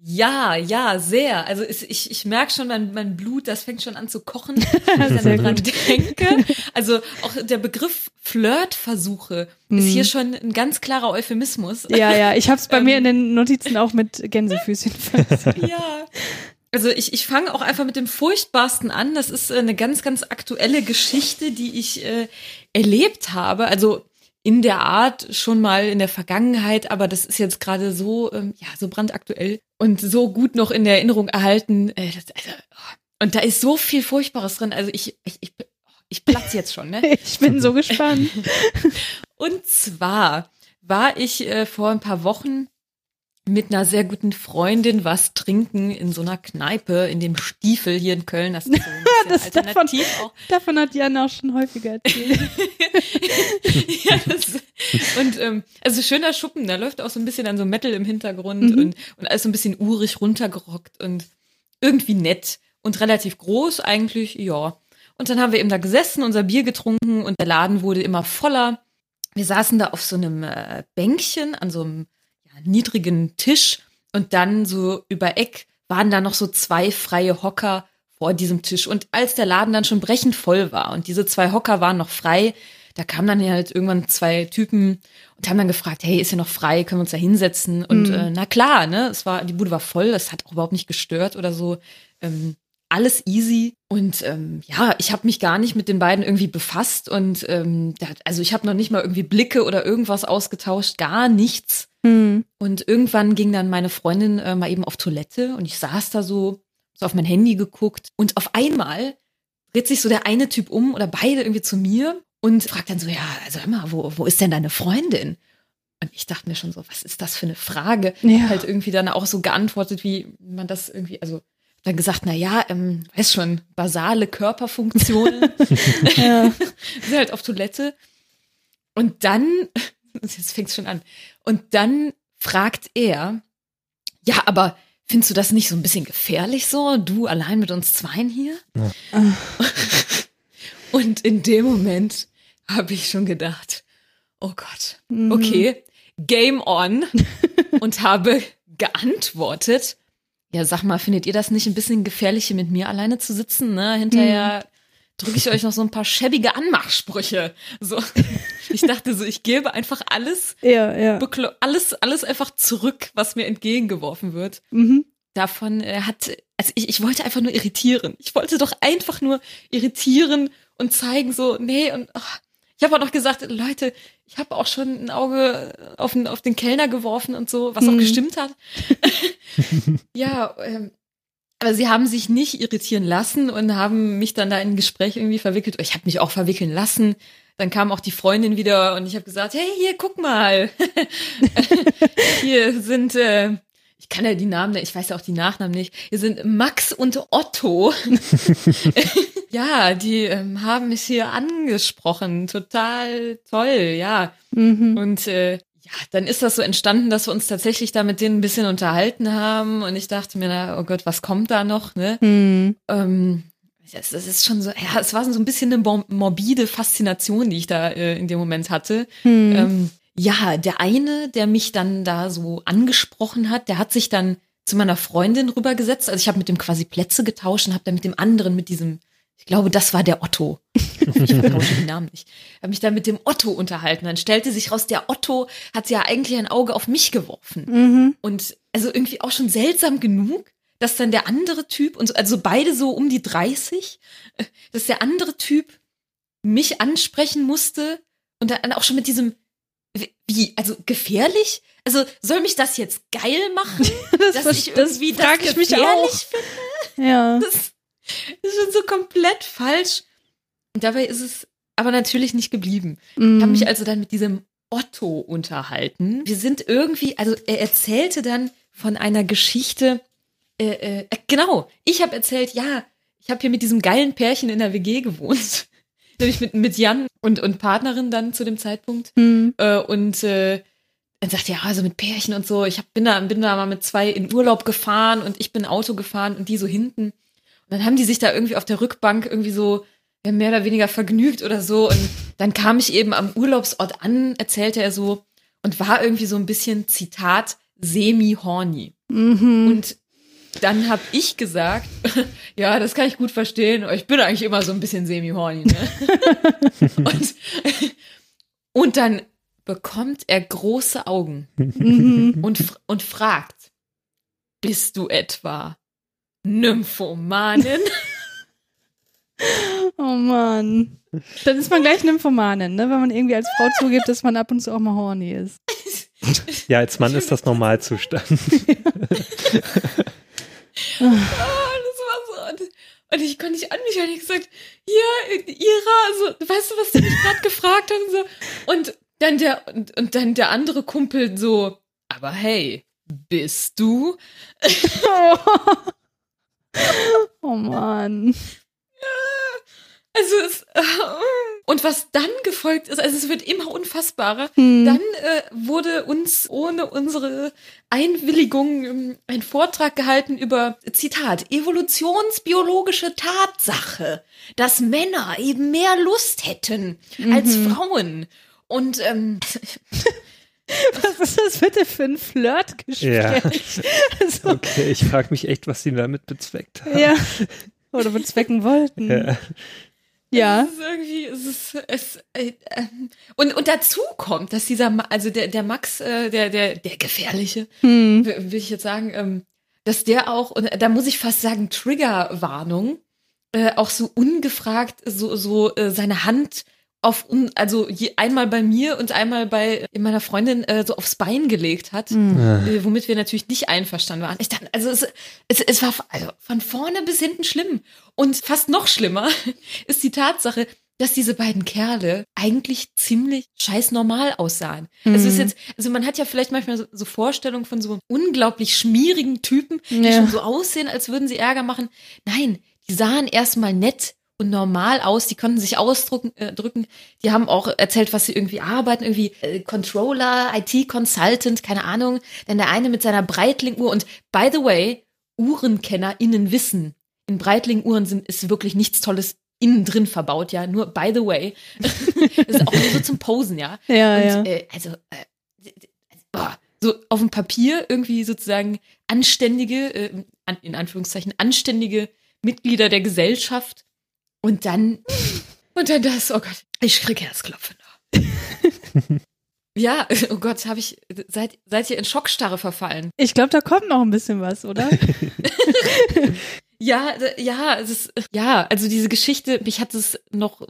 Ja, ja, sehr. Also ich, ich merke schon, mein, mein Blut, das fängt schon an zu kochen, wenn ich daran denke. Also auch der Begriff Flirtversuche mhm. ist hier schon ein ganz klarer Euphemismus. Ja, ja, ich habe es bei ähm, mir in den Notizen auch mit Gänsefüßchen. ja. Also ich, ich fange auch einfach mit dem Furchtbarsten an. Das ist eine ganz, ganz aktuelle Geschichte, die ich äh, erlebt habe. Also in der Art schon mal in der Vergangenheit, aber das ist jetzt gerade so, ähm, ja, so brandaktuell und so gut noch in der Erinnerung erhalten. Äh, das, also, oh. Und da ist so viel Furchtbares drin. Also ich, ich, ich, ich platze jetzt schon, ne? ich bin so gespannt. und zwar war ich äh, vor ein paar Wochen mit einer sehr guten Freundin was trinken in so einer Kneipe in dem Stiefel hier in Köln. Das ist so ein das davon, auch. davon hat Jan auch schon häufiger erzählt. ja, das, und ähm, also schöner Schuppen, da läuft auch so ein bisschen dann so Metal im Hintergrund mhm. und, und alles so ein bisschen urig runtergerockt und irgendwie nett und relativ groß eigentlich, ja. Und dann haben wir eben da gesessen, unser Bier getrunken und der Laden wurde immer voller. Wir saßen da auf so einem äh, Bänkchen an so einem niedrigen Tisch und dann so über Eck waren da noch so zwei freie Hocker vor diesem Tisch. Und als der Laden dann schon brechend voll war und diese zwei Hocker waren noch frei, da kamen dann halt irgendwann zwei Typen und haben dann gefragt, hey, ist ja noch frei, können wir uns da hinsetzen? Und mhm. äh, na klar, ne, es war, die Bude war voll, es hat auch überhaupt nicht gestört oder so. Ähm, alles easy. Und ähm, ja, ich habe mich gar nicht mit den beiden irgendwie befasst und ähm, also ich habe noch nicht mal irgendwie Blicke oder irgendwas ausgetauscht, gar nichts. Mhm. Und irgendwann ging dann meine Freundin äh, mal eben auf Toilette und ich saß da so, so auf mein Handy geguckt und auf einmal dreht sich so der eine Typ um oder beide irgendwie zu mir und fragt dann so, ja, also hör mal, wo, wo ist denn deine Freundin? Und ich dachte mir schon so, was ist das für eine Frage? Ja. Halt irgendwie dann auch so geantwortet, wie man das irgendwie, also dann gesagt, na ja, ähm, weiß schon, basale Körperfunktionen. ja. Sie halt auf Toilette. Und dann, jetzt fängt es schon an. Und dann fragt er, ja, aber findest du das nicht so ein bisschen gefährlich so? Du allein mit uns Zweien hier? Ja. Und in dem Moment habe ich schon gedacht, oh Gott, mhm. okay, Game on und habe geantwortet. Ja, sag mal, findet ihr das nicht ein bisschen gefährlich, hier mit mir alleine zu sitzen? Ne? Hinterher. Drücke ich euch noch so ein paar schäbige Anmachsprüche. So, ich dachte so, ich gebe einfach alles, ja, ja. alles, alles einfach zurück, was mir entgegengeworfen wird. Mhm. Davon äh, hat, also ich, ich wollte einfach nur irritieren. Ich wollte doch einfach nur irritieren und zeigen so, nee, und ach, ich habe auch noch gesagt, Leute, ich habe auch schon ein Auge auf den, auf den Kellner geworfen und so, was auch mhm. gestimmt hat. ja, ähm, aber sie haben sich nicht irritieren lassen und haben mich dann da in ein Gespräch irgendwie verwickelt. Ich habe mich auch verwickeln lassen. Dann kam auch die Freundin wieder und ich habe gesagt, hey, hier, guck mal. hier sind äh, ich kann ja die Namen, ich weiß ja auch die Nachnamen nicht. Hier sind Max und Otto. ja, die ähm, haben mich hier angesprochen. Total toll, ja. Mhm. Und äh, dann ist das so entstanden, dass wir uns tatsächlich da mit denen ein bisschen unterhalten haben. Und ich dachte mir, na, oh Gott, was kommt da noch, ne? Mhm. Ähm, das, das ist schon so, ja, es war so ein bisschen eine morbide Faszination, die ich da äh, in dem Moment hatte. Mhm. Ähm, ja, der eine, der mich dann da so angesprochen hat, der hat sich dann zu meiner Freundin rübergesetzt. Also ich habe mit dem quasi Plätze getauscht und habe dann mit dem anderen, mit diesem, ich glaube, das war der Otto. Ich vertausche den Namen nicht. Habe mich dann mit dem Otto unterhalten. Dann stellte sich raus, der Otto hat ja eigentlich ein Auge auf mich geworfen. Mhm. Und also irgendwie auch schon seltsam genug, dass dann der andere Typ, und also beide so um die 30, äh, dass der andere Typ mich ansprechen musste und dann auch schon mit diesem wie, also gefährlich? Also soll mich das jetzt geil machen, das dass ich irgendwie das, das gefährlich finde? Ja. Das, das ist schon so komplett falsch. Und dabei ist es aber natürlich nicht geblieben. Mm. Ich habe mich also dann mit diesem Otto unterhalten. Wir sind irgendwie, also er erzählte dann von einer Geschichte. Äh, äh, genau, ich habe erzählt, ja, ich habe hier mit diesem geilen Pärchen in der WG gewohnt nämlich mit, mit Jan und, und Partnerin dann zu dem Zeitpunkt. Mhm. Äh, und äh, dann sagt ja, also mit Pärchen und so, ich hab, bin, da, bin da mal mit zwei in Urlaub gefahren und ich bin Auto gefahren und die so hinten. Dann haben die sich da irgendwie auf der Rückbank irgendwie so mehr oder weniger vergnügt oder so. Und dann kam ich eben am Urlaubsort an, erzählte er so, und war irgendwie so ein bisschen, Zitat, semi-horny. Mhm. Und dann habe ich gesagt, ja, das kann ich gut verstehen. Ich bin eigentlich immer so ein bisschen semi-horny. Ne? und, und dann bekommt er große Augen mhm. und, und fragt, bist du etwa Nymphomanin? Oh Mann. Dann ist man gleich Nymphomanin, ne? wenn man irgendwie als Frau zugibt, dass man ab und zu auch mal horny ist. Ja, als Mann ist das Normalzustand. oh, das war so. Und ich konnte nicht an mich, und ich gesagt, ja, Ira, so, weißt du, was du mich gerade gefragt? Und, so. und dann der, und, und dann der andere Kumpel so, aber hey, bist du? oh Mann. Also es, äh, und was dann gefolgt ist, also es wird immer unfassbarer. Hm. Dann äh, wurde uns ohne unsere Einwilligung ähm, ein Vortrag gehalten über Zitat evolutionsbiologische Tatsache, dass Männer eben mehr Lust hätten mhm. als Frauen. Und ähm, Was ist das bitte für ein Flirtgespräch? Ja. Also, okay, ich frage mich echt, was sie damit bezweckt haben. Ja. Oder bezwecken wollten. Ja. Ja. Es ist irgendwie, es ist, es, äh, äh, und, und dazu kommt, dass dieser, also der, der Max, äh, der, der, der Gefährliche, hm. will ich jetzt sagen, ähm, dass der auch, und da muss ich fast sagen, Triggerwarnung, äh, auch so ungefragt so, so äh, seine Hand auf also je, einmal bei mir und einmal bei meiner Freundin äh, so aufs Bein gelegt hat, mhm. äh, womit wir natürlich nicht einverstanden waren. Ich dachte, also es, es, es war also von vorne bis hinten schlimm und fast noch schlimmer ist die Tatsache, dass diese beiden Kerle eigentlich ziemlich scheiß normal aussahen. Mhm. Also ist jetzt, also man hat ja vielleicht manchmal so, so Vorstellungen von so unglaublich schmierigen Typen, die ja. schon so aussehen, als würden sie Ärger machen. Nein, die sahen erstmal nett und normal aus. Die konnten sich ausdrücken. Äh, drücken. Die haben auch erzählt, was sie irgendwie arbeiten, irgendwie äh, Controller, IT-Consultant, keine Ahnung. Denn der eine mit seiner Breitling-Uhr und by the way, UhrenkennerInnen wissen, in Breitling-Uhren sind, ist wirklich nichts Tolles innen drin verbaut, ja. Nur by the way. das ist auch nur so zum Posen, ja. Ja, und, ja. Äh, also, äh, oh, so auf dem Papier irgendwie sozusagen anständige, äh, in Anführungszeichen, anständige Mitglieder der Gesellschaft. Und dann, und dann das, oh Gott, ich krieg Herzklopfen. ja, oh Gott, habe ich, seid, seid ihr in Schockstarre verfallen? Ich glaube, da kommt noch ein bisschen was, oder? ja, ja, es ist, ja, also diese Geschichte, mich hat es noch,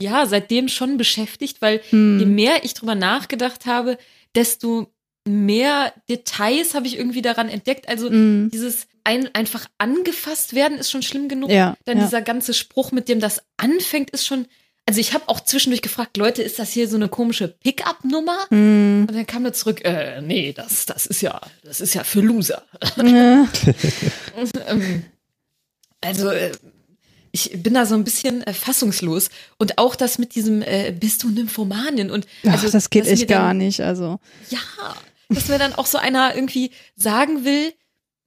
ja, seitdem schon beschäftigt, weil hm. je mehr ich drüber nachgedacht habe, desto mehr Details habe ich irgendwie daran entdeckt. Also mm. dieses ein, einfach angefasst werden ist schon schlimm genug. Ja, Dann ja. dieser ganze Spruch, mit dem das anfängt, ist schon. Also ich habe auch zwischendurch gefragt, Leute, ist das hier so eine komische Pickup-Nummer? Mm. Und dann kam er zurück, äh, nee, das, das ist ja, das ist ja für Loser. Ja. Ähm, also äh, ich bin da so ein bisschen äh, fassungslos und auch das mit diesem äh, bist du Nymphomanin und also Ach, das geht echt gar nicht also ja dass mir dann auch so einer irgendwie sagen will,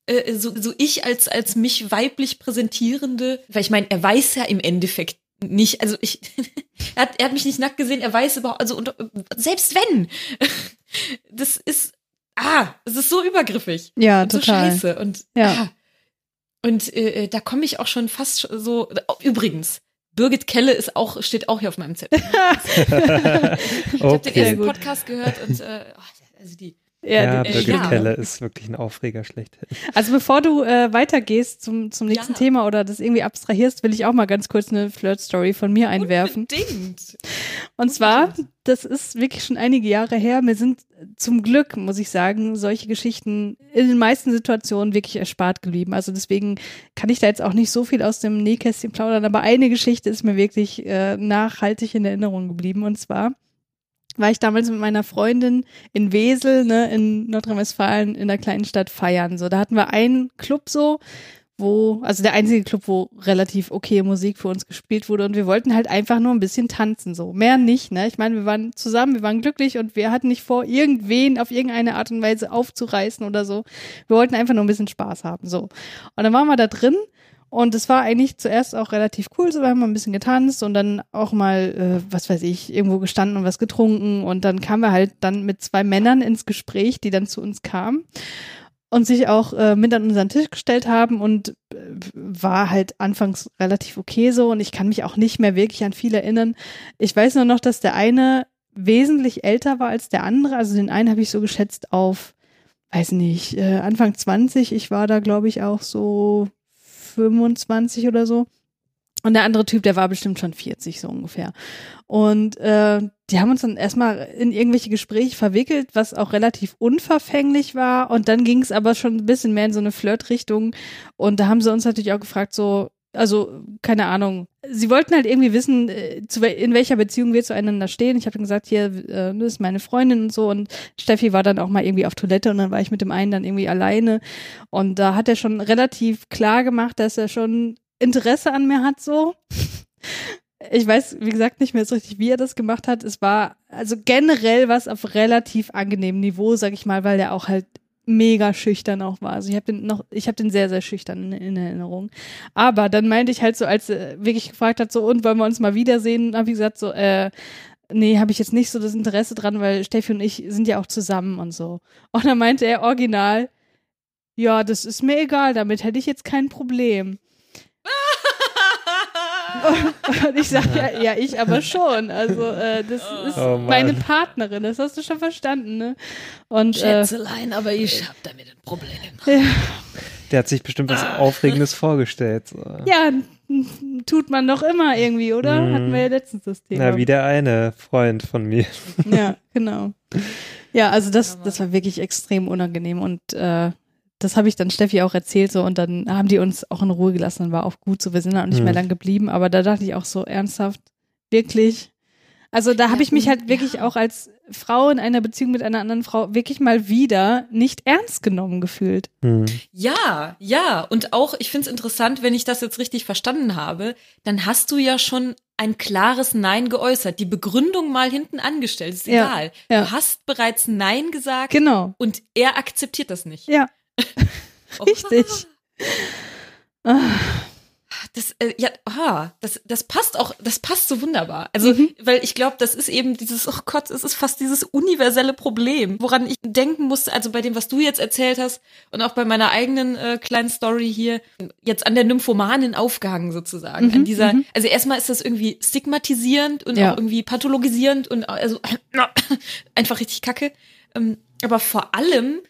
äh, so, so ich als, als mich weiblich präsentierende, weil ich meine, er weiß ja im Endeffekt nicht, also ich, er, hat, er hat mich nicht nackt gesehen, er weiß überhaupt, also und, selbst wenn, das ist, ah, es ist so übergriffig. Ja, total. So scheiße und, ja. Ah, und äh, äh da komme ich auch schon fast so, übrigens, Birgit Kelle ist auch, steht auch hier auf meinem Zettel. ich okay. habe den ersten Podcast gehört und äh, oh, also die ja, ja Birgit ja. Keller ist wirklich ein Aufreger schlechthin. Also bevor du äh, weitergehst zum, zum nächsten ja. Thema oder das irgendwie abstrahierst, will ich auch mal ganz kurz eine Flirt-Story von mir einwerfen. Unbedingt. Und zwar, das ist wirklich schon einige Jahre her, mir sind zum Glück, muss ich sagen, solche Geschichten in den meisten Situationen wirklich erspart geblieben. Also deswegen kann ich da jetzt auch nicht so viel aus dem Nähkästchen plaudern, aber eine Geschichte ist mir wirklich äh, nachhaltig in Erinnerung geblieben. Und zwar war ich damals mit meiner Freundin in Wesel, ne, in Nordrhein-Westfalen, in der kleinen Stadt feiern. So, da hatten wir einen Club so, wo, also der einzige Club, wo relativ okay Musik für uns gespielt wurde und wir wollten halt einfach nur ein bisschen tanzen, so. Mehr nicht, ne? Ich meine, wir waren zusammen, wir waren glücklich und wir hatten nicht vor, irgendwen auf irgendeine Art und Weise aufzureißen oder so. Wir wollten einfach nur ein bisschen Spaß haben, so. Und dann waren wir da drin und es war eigentlich zuerst auch relativ cool, so wir haben ein bisschen getanzt und dann auch mal, äh, was weiß ich, irgendwo gestanden und was getrunken. Und dann kamen wir halt dann mit zwei Männern ins Gespräch, die dann zu uns kamen und sich auch äh, mit an unseren Tisch gestellt haben und äh, war halt anfangs relativ okay so und ich kann mich auch nicht mehr wirklich an viel erinnern. Ich weiß nur noch, dass der eine wesentlich älter war als der andere. Also den einen habe ich so geschätzt auf, weiß nicht, äh, Anfang 20. Ich war da, glaube ich, auch so 25 oder so. Und der andere Typ, der war bestimmt schon 40 so ungefähr. Und äh, die haben uns dann erstmal in irgendwelche Gespräche verwickelt, was auch relativ unverfänglich war. Und dann ging es aber schon ein bisschen mehr in so eine Flirtrichtung. Und da haben sie uns natürlich auch gefragt, so, also keine Ahnung. Sie wollten halt irgendwie wissen, äh, in welcher Beziehung wir zueinander stehen. Ich habe gesagt, hier, äh, das ist meine Freundin und so. Und Steffi war dann auch mal irgendwie auf Toilette und dann war ich mit dem einen dann irgendwie alleine. Und da hat er schon relativ klar gemacht, dass er schon Interesse an mir hat, so. Ich weiß, wie gesagt, nicht mehr so richtig, wie er das gemacht hat. Es war also generell was auf relativ angenehmem Niveau, sag ich mal, weil der auch halt mega schüchtern auch war. Also ich habe den noch, ich habe den sehr, sehr schüchtern in, in, Erinnerung. Aber dann meinte ich halt so, als er wirklich gefragt hat, so, und wollen wir uns mal wiedersehen, habe ich gesagt, so, äh, nee, habe ich jetzt nicht so das Interesse dran, weil Steffi und ich sind ja auch zusammen und so. Und dann meinte er original, ja, das ist mir egal, damit hätte ich jetzt kein Problem. Und ich sage ja, ja, ich aber schon. Also äh, das oh. ist oh meine Partnerin, das hast du schon verstanden, ne? Und, äh, Schätzelein, äh, aber ich habe damit ein Problem. Ja. Der hat sich bestimmt was Aufregendes vorgestellt. So. Ja, tut man doch immer irgendwie, oder? Mm. Hatten wir ja letztens das Thema. Na, wie der eine Freund von mir. Ja, genau. Ja, also das, das war wirklich extrem unangenehm und äh, das habe ich dann Steffi auch erzählt so und dann haben die uns auch in Ruhe gelassen und war auch gut so. Wir sind auch nicht mhm. mehr lang geblieben, aber da dachte ich auch so ernsthaft, wirklich. Also da habe ich mich halt wirklich ja. auch als Frau in einer Beziehung mit einer anderen Frau wirklich mal wieder nicht ernst genommen gefühlt. Mhm. Ja, ja. Und auch, ich finde es interessant, wenn ich das jetzt richtig verstanden habe, dann hast du ja schon ein klares Nein geäußert, die Begründung mal hinten angestellt, ist ja, egal. Ja. Du hast bereits Nein gesagt. Genau. Und er akzeptiert das nicht. Ja. Richtig. Das, äh, ja, ah, das, das passt auch, das passt so wunderbar. Also, mhm. weil ich glaube, das ist eben dieses, oh Gott, es ist fast dieses universelle Problem, woran ich denken musste, also bei dem, was du jetzt erzählt hast und auch bei meiner eigenen äh, kleinen Story hier, jetzt an der Nymphomanin aufgehangen sozusagen. Mhm. An dieser, mhm. also erstmal ist das irgendwie stigmatisierend und ja. auch irgendwie pathologisierend und also einfach richtig kacke. Ähm, aber vor allem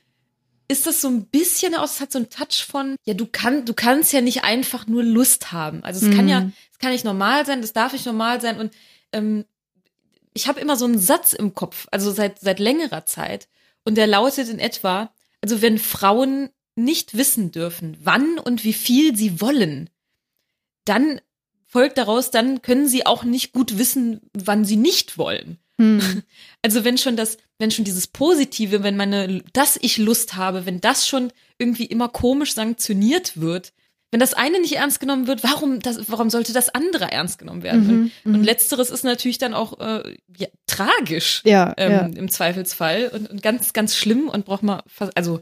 ist das so ein bisschen aus, hat so ein Touch von, ja, du kannst, du kannst ja nicht einfach nur Lust haben. Also es mhm. kann ja, mhm. es kann nicht normal sein, das darf nicht normal sein. Und ähm, ich habe immer so einen Satz im Kopf, also seit, seit längerer Zeit. Und der lautet in etwa, also wenn Frauen nicht wissen dürfen, wann und wie viel sie wollen, dann folgt daraus, dann können sie auch nicht gut wissen, wann sie nicht wollen. Hm. Also wenn schon das, wenn schon dieses Positive, wenn meine, dass ich Lust habe, wenn das schon irgendwie immer komisch sanktioniert wird, wenn das eine nicht ernst genommen wird, warum, das, warum sollte das andere ernst genommen werden? Mhm, und, mhm. letzteres ist natürlich dann auch äh, ja, tragisch ja, ähm, ja. im Zweifelsfall und, und ganz, ganz schlimm und braucht man, also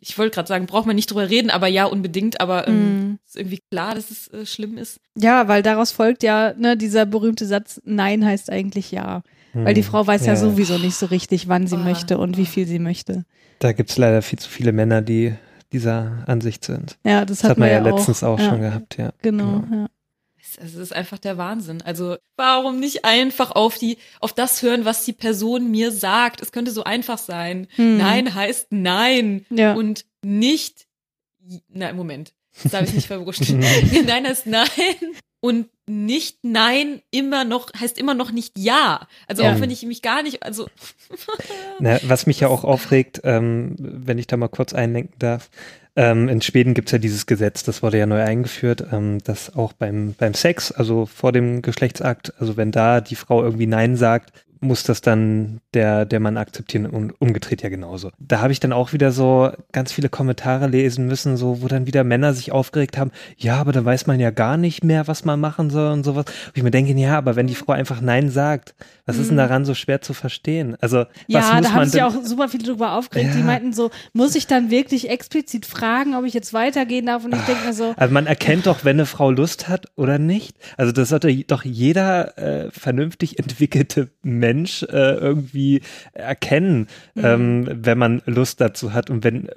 ich wollte gerade sagen, braucht man nicht drüber reden, aber ja, unbedingt, aber ähm, mm. ist irgendwie klar, dass es äh, schlimm ist. Ja, weil daraus folgt ja ne, dieser berühmte Satz, Nein heißt eigentlich Ja. Weil die hm. Frau weiß ja. ja, sowieso nicht so richtig, wann sie ah. möchte und wie viel sie möchte. Da gibt es leider viel zu viele Männer, die dieser Ansicht sind. Ja, das, das hat man ja, letztens auch, auch schon gehabt, ja. Genau, genau. ja. Es ist einfach der Wahnsinn. Also warum nicht einfach auf die, auf das hören, was die Person mir sagt? Es könnte so einfach sein. Hm. Nein heißt nein ja. und nicht. Na Moment, das habe ich nicht verwurscht. nein heißt nein und nicht Nein immer noch, heißt immer noch nicht Ja. Also ja. auch wenn ich mich gar nicht, also. Na, was mich ja auch aufregt, ähm, wenn ich da mal kurz einlenken darf, ähm, in Schweden gibt es ja dieses Gesetz, das wurde ja neu eingeführt, ähm, dass auch beim, beim Sex, also vor dem Geschlechtsakt, also wenn da die Frau irgendwie Nein sagt, muss das dann der, der Mann akzeptieren und umgedreht ja genauso. Da habe ich dann auch wieder so ganz viele Kommentare lesen müssen, so, wo dann wieder Männer sich aufgeregt haben, ja, aber da weiß man ja gar nicht mehr, was man machen soll und sowas. Und ich mir denke, ja, aber wenn die Frau einfach Nein sagt, was ist denn mhm. daran so schwer zu verstehen? Also, ja, was muss da haben sich auch super viele drüber aufgeregt. Ja. Die meinten so, muss ich dann wirklich explizit fragen, ob ich jetzt weitergehen darf? Und ich denke mir so. Also man erkennt doch, wenn eine Frau Lust hat oder nicht. Also das sollte doch jeder äh, vernünftig entwickelte Mensch äh, irgendwie erkennen, mhm. ähm, wenn man Lust dazu hat und wenn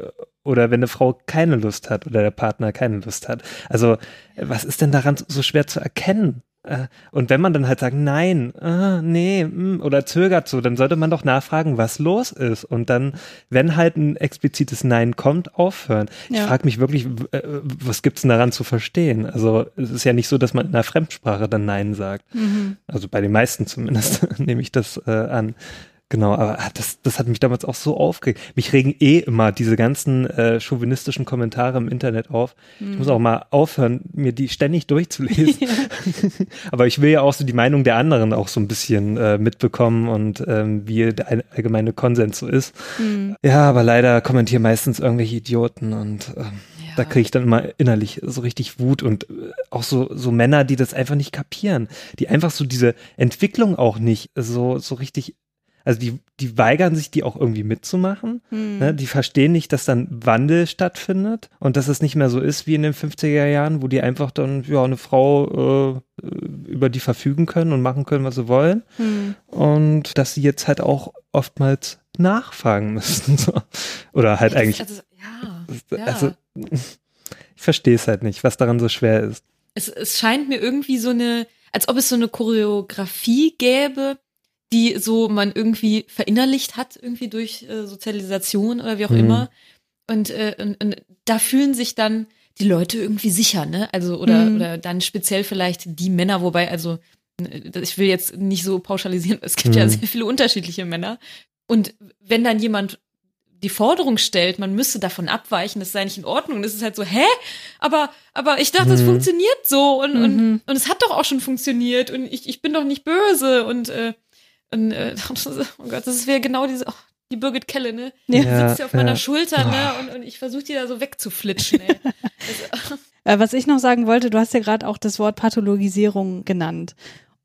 oder wenn eine Frau keine Lust hat oder der Partner keine Lust hat. Also was ist denn daran so schwer zu erkennen? Äh, und wenn man dann halt sagt, nein, äh, nee, mm, oder zögert so, dann sollte man doch nachfragen, was los ist. Und dann, wenn halt ein explizites Nein kommt, aufhören. Ja. Ich frage mich wirklich, äh, was gibt's denn daran zu verstehen? Also es ist ja nicht so, dass man in einer Fremdsprache dann Nein sagt. Mhm. Also bei den meisten zumindest nehme ich das äh, an. Genau, aber ah, das, das hat mich damals auch so aufgeregt. Mich regen eh immer diese ganzen äh, chauvinistischen Kommentare im Internet auf. Mhm. Ich muss auch mal aufhören, mir die ständig durchzulesen. Ja. aber ich will ja auch so die Meinung der anderen auch so ein bisschen äh, mitbekommen und ähm, wie der allgemeine Konsens so ist. Mhm. Ja, aber leider kommentieren meistens irgendwelche Idioten und ähm, da kriege ich dann immer innerlich so richtig Wut und äh, auch so, so Männer, die das einfach nicht kapieren, die einfach so diese Entwicklung auch nicht so, so richtig also die, die weigern sich, die auch irgendwie mitzumachen. Hm. Ne? Die verstehen nicht, dass dann Wandel stattfindet und dass es nicht mehr so ist wie in den 50er Jahren, wo die einfach dann, ja, eine Frau äh, über die verfügen können und machen können, was sie wollen. Hm. Und dass sie jetzt halt auch oftmals nachfragen müssen. So. Oder halt das, eigentlich. Also, ja, also ich verstehe es halt nicht, was daran so schwer ist. Es, es scheint mir irgendwie so eine, als ob es so eine Choreografie gäbe, die so man irgendwie verinnerlicht hat, irgendwie durch äh, Sozialisation oder wie auch mhm. immer. Und, äh, und, und da fühlen sich dann die Leute irgendwie sicher, ne? Also, oder, mhm. oder dann speziell vielleicht die Männer, wobei, also, ich will jetzt nicht so pauschalisieren, es gibt mhm. ja sehr viele unterschiedliche Männer. Und wenn dann jemand die Forderung stellt, man müsste davon abweichen, das sei nicht in Ordnung, das ist halt so, hä? Aber, aber ich dachte, es mhm. funktioniert so und, und, mhm. und es hat doch auch schon funktioniert und ich, ich bin doch nicht böse und äh, Und, äh, oh Gott, das wäre genau diese, oh, die Birgit Kelle, ne? Die ja, sitzt ja auf meiner ja. Schulter, ne? Und, und ich versuche die da so wegzuflitschen, ey. also, äh, Was ich noch sagen wollte, du hast ja gerade auch das Wort Pathologisierung genannt.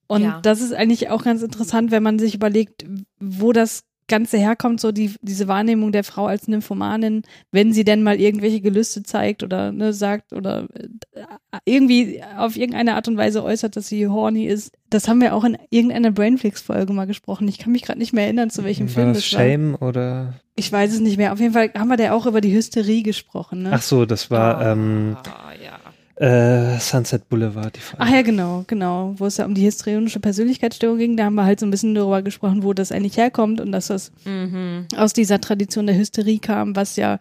Und ja. das ist eigentlich auch ganz interessant, wenn man sich überlegt, wo das Ganze herkommt, so die, diese Wahrnehmung der Frau als Nymphomanin, wenn sie denn mal irgendwelche Gelüste zeigt oder ne, sagt oder äh, irgendwie auf irgendeine Art und Weise äußert, dass sie horny ist. Das haben wir auch in irgendeiner Brainflix-Folge mal gesprochen. Ich kann mich gerade nicht mehr erinnern, zu welchem war Film das Shame war. oder? Ich weiß es nicht mehr. Auf jeden Fall haben wir da auch über die Hysterie gesprochen. Ne? Ach so, das war. Oh, ähm, äh, Sunset Boulevard, die Frage. Ach ja, genau, genau. Wo es ja um die histrionische Persönlichkeitsstörung ging, da haben wir halt so ein bisschen darüber gesprochen, wo das eigentlich herkommt und dass das mhm. aus dieser Tradition der Hysterie kam, was ja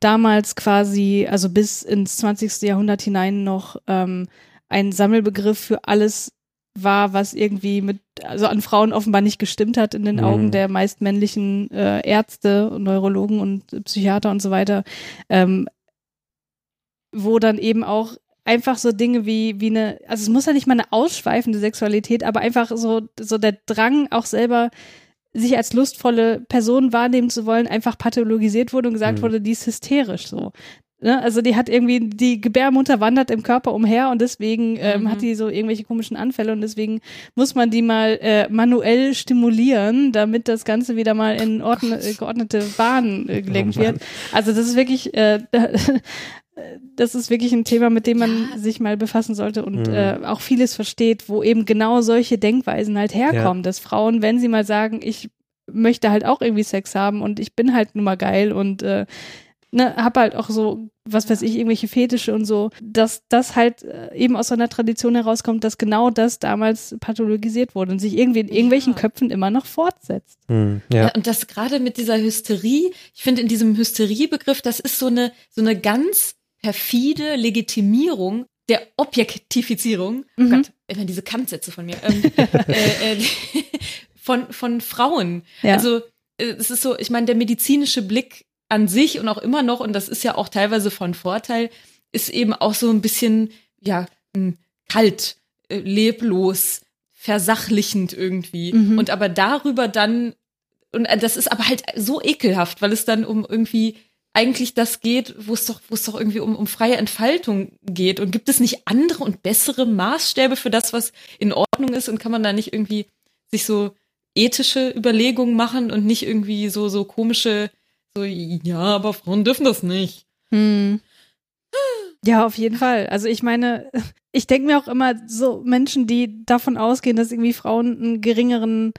damals quasi, also bis ins 20. Jahrhundert hinein noch ähm, ein Sammelbegriff für alles war, was irgendwie mit, also an Frauen offenbar nicht gestimmt hat in den mhm. Augen der meist männlichen äh, Ärzte, Neurologen und Psychiater und so weiter, ähm, wo dann eben auch einfach so Dinge wie, wie eine, also es muss ja nicht mal eine ausschweifende Sexualität, aber einfach so, so der Drang auch selber sich als lustvolle Person wahrnehmen zu wollen, einfach pathologisiert wurde und gesagt mhm. wurde, die ist hysterisch so. Ne? Also die hat irgendwie, die Gebärmutter wandert im Körper umher und deswegen ähm, mhm. hat die so irgendwelche komischen Anfälle und deswegen muss man die mal äh, manuell stimulieren, damit das Ganze wieder mal in ordne, geordnete Bahnen äh, gelenkt oh wird. Also das ist wirklich, äh, das ist wirklich ein Thema, mit dem man ja. sich mal befassen sollte und mhm. äh, auch vieles versteht, wo eben genau solche Denkweisen halt herkommen, ja. dass Frauen, wenn sie mal sagen, ich möchte halt auch irgendwie Sex haben und ich bin halt nun mal geil und äh, ne, hab halt auch so, was weiß ich, irgendwelche Fetische und so, dass das halt äh, eben aus so einer Tradition herauskommt, dass genau das damals pathologisiert wurde und sich irgendwie in irgendwelchen ja. Köpfen immer noch fortsetzt. Mhm, ja. ja. Und das gerade mit dieser Hysterie, ich finde in diesem Hysteriebegriff, das ist so eine, so eine ganz perfide Legitimierung der Objektifizierung, oh mhm. oh Gott, immer diese Kantsätze von mir, ähm, äh, äh, von, von Frauen. Ja. Also äh, es ist so, ich meine, der medizinische Blick an sich und auch immer noch, und das ist ja auch teilweise von Vorteil, ist eben auch so ein bisschen, ja, hm, kalt, äh, leblos, versachlichend irgendwie. Mhm. Und aber darüber dann, und äh, das ist aber halt so ekelhaft, weil es dann um irgendwie eigentlich das geht, wo es doch, wo es doch irgendwie um, um freie Entfaltung geht. Und gibt es nicht andere und bessere Maßstäbe für das, was in Ordnung ist? Und kann man da nicht irgendwie sich so ethische Überlegungen machen und nicht irgendwie so, so komische, so, ja, aber Frauen dürfen das nicht. Hm. Ja, auf jeden Fall. Also ich meine, ich denke mir auch immer so Menschen, die davon ausgehen, dass irgendwie Frauen einen geringeren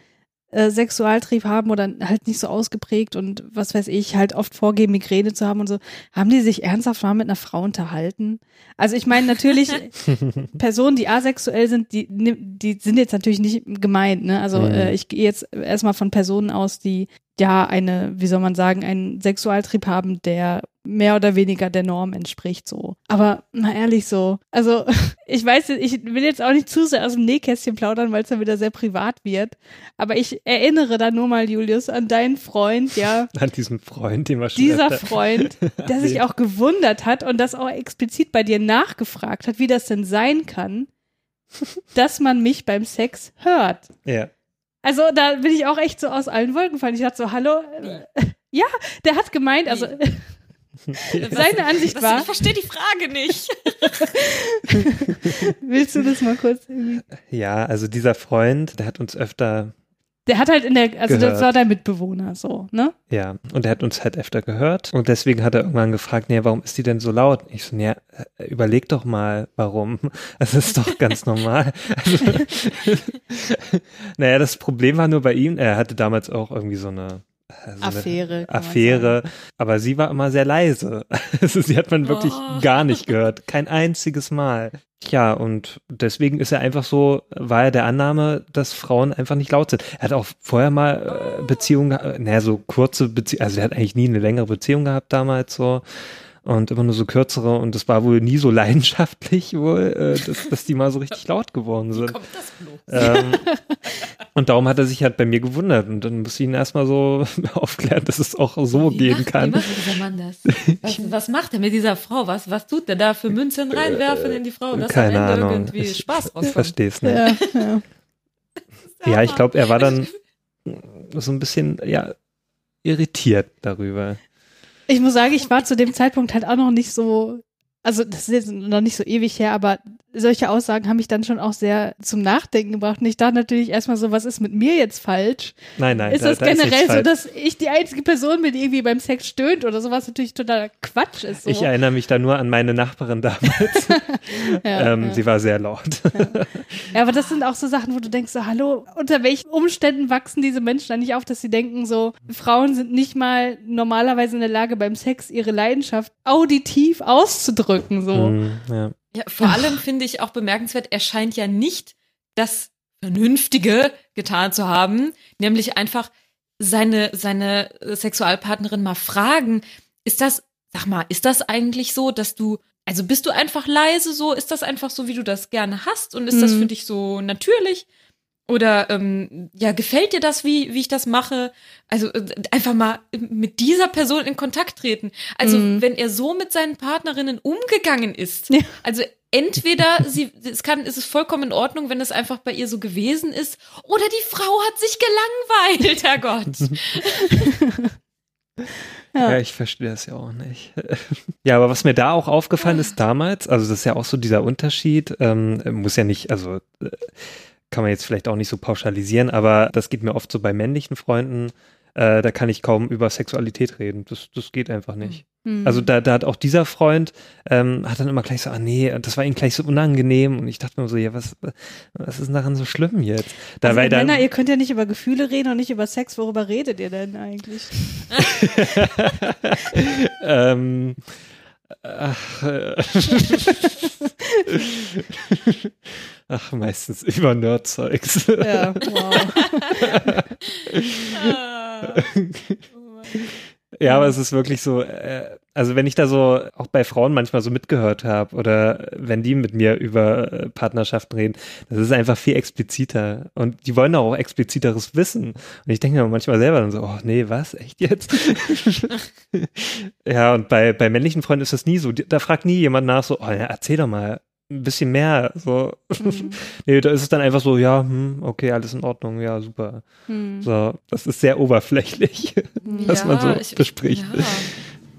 äh, Sexualtrieb haben oder halt nicht so ausgeprägt und was weiß ich, halt oft vorgeben, Migräne zu haben und so, haben die sich ernsthaft mal mit einer Frau unterhalten? Also ich meine natürlich, Personen, die asexuell sind, die, die sind jetzt natürlich nicht gemeint, ne? Also mhm. äh, ich gehe jetzt erstmal von Personen aus, die ja eine, wie soll man sagen, einen Sexualtrieb haben, der mehr oder weniger der Norm entspricht so. Aber mal ehrlich so, also ich weiß, ich will jetzt auch nicht zu sehr aus dem Nähkästchen plaudern, weil es dann wieder sehr privat wird. Aber ich erinnere da nur mal, Julius, an deinen Freund, ja. An diesen Freund, den wir schon Dieser Freund, der sich auch gewundert hat und das auch explizit bei dir nachgefragt hat, wie das denn sein kann, dass man mich beim Sex hört. Ja. Also da bin ich auch echt so aus allen Wolken gefallen. Ich dachte so, hallo. Ja, der hat gemeint, also seine Ansicht was, war. Ich verstehe die Frage nicht. Willst du das mal kurz? Irgendwie? Ja, also dieser Freund, der hat uns öfter der hat halt in der, also gehört. das war dein Mitbewohner so, ne? Ja, und der hat uns halt öfter gehört und deswegen hat er irgendwann gefragt, nee, warum ist die denn so laut? Ich so, nee, überleg doch mal, warum. Das ist doch ganz normal. Also, naja, das Problem war nur bei ihm, er hatte damals auch irgendwie so eine also Affäre. Affäre. Aber sie war immer sehr leise. Also sie hat man wirklich oh. gar nicht gehört. Kein einziges Mal. Ja, und deswegen ist er einfach so, war er der Annahme, dass Frauen einfach nicht laut sind. Er hat auch vorher mal äh, Beziehungen, naja, so kurze Beziehungen, also er hat eigentlich nie eine längere Beziehung gehabt damals so und immer nur so kürzere und das war wohl nie so leidenschaftlich wohl, äh, dass, dass die mal so richtig laut geworden sind. Wie kommt das bloß? Ähm, und darum hat er sich halt bei mir gewundert und dann muss ich ihn erstmal so aufklären, dass es auch so wie gehen macht, kann. Wie macht dieser Mann das? Was, was, macht er mit dieser Frau? Was, was tut der da für Münzen reinwerfen in die Frau, dass Keine am Ende Ahnung. irgendwie Spaß rauskommt? Ich verstehe es nicht. Ja, ja. ja ich glaube, er war dann so ein bisschen, ja, irritiert darüber. Ich muss sagen, ich war zu dem Zeitpunkt halt auch noch nicht so also das ist jetzt noch nicht so ewig her, aber solche Aussagen haben mich dann schon auch sehr zum Nachdenken gebracht. Und ich dachte natürlich erstmal so, was ist mit mir jetzt falsch? Nein, nein. Ist da, das da generell ist so, dass ich die einzige Person bin, die irgendwie beim Sex stöhnt oder sowas natürlich totaler Quatsch ist? So. Ich erinnere mich da nur an meine Nachbarin damals. ja, ähm, ja. Sie war sehr laut. Ja. ja. aber das sind auch so Sachen, wo du denkst so, hallo, unter welchen Umständen wachsen diese Menschen da nicht auf, dass sie denken so, Frauen sind nicht mal normalerweise in der Lage, beim Sex ihre Leidenschaft auditiv auszudrücken, so. Mm, ja. Ja, vor allem finde ich auch bemerkenswert, er scheint ja nicht das Vernünftige getan zu haben, nämlich einfach seine, seine Sexualpartnerin mal fragen, ist das, sag mal, ist das eigentlich so, dass du, also bist du einfach leise so, ist das einfach so, wie du das gerne hast und ist mhm. das für dich so natürlich? Oder ähm, ja, gefällt dir das, wie, wie ich das mache? Also äh, einfach mal mit dieser Person in Kontakt treten. Also mhm. wenn er so mit seinen Partnerinnen umgegangen ist, ja. also entweder sie, es kann, ist es vollkommen in Ordnung, wenn es einfach bei ihr so gewesen ist, oder die Frau hat sich gelangweilt, Herrgott. Ja. ja. ich verstehe das ja auch nicht. ja, aber was mir da auch aufgefallen ist damals, also das ist ja auch so dieser Unterschied, ähm, muss ja nicht, also äh, kann man jetzt vielleicht auch nicht so pauschalisieren, aber das geht mir oft so bei männlichen Freunden. Äh, da kann ich kaum über Sexualität reden. Das, das geht einfach nicht. Mhm. Also da, da hat auch dieser Freund, ähm, hat dann immer gleich so, ah nee, das war ihm gleich so unangenehm. Und ich dachte mir so, ja, was, was ist daran so schlimm jetzt? Da, also, dann, Männer, ihr könnt ja nicht über Gefühle reden und nicht über Sex. Worüber redet ihr denn eigentlich? ähm, ach, äh, Ach, meistens über Nerdzeugs. Ja, wow. ja, aber es ist wirklich so, äh, also wenn ich da so auch bei Frauen manchmal so mitgehört habe oder wenn die mit mir über äh, Partnerschaften reden, das ist einfach viel expliziter und die wollen auch expliziteres wissen. Und ich denke mir manchmal selber dann so, oh nee, was, echt jetzt? ja, und bei, bei männlichen Freunden ist das nie so. Da fragt nie jemand nach so, oh ja, erzähl doch mal, ein bisschen mehr. So. Mhm. nee, da ist es dann einfach so, ja, hm, okay, alles in Ordnung, ja, super. Mhm. So, das ist sehr oberflächlich, was ja, man so ich, bespricht. Ja.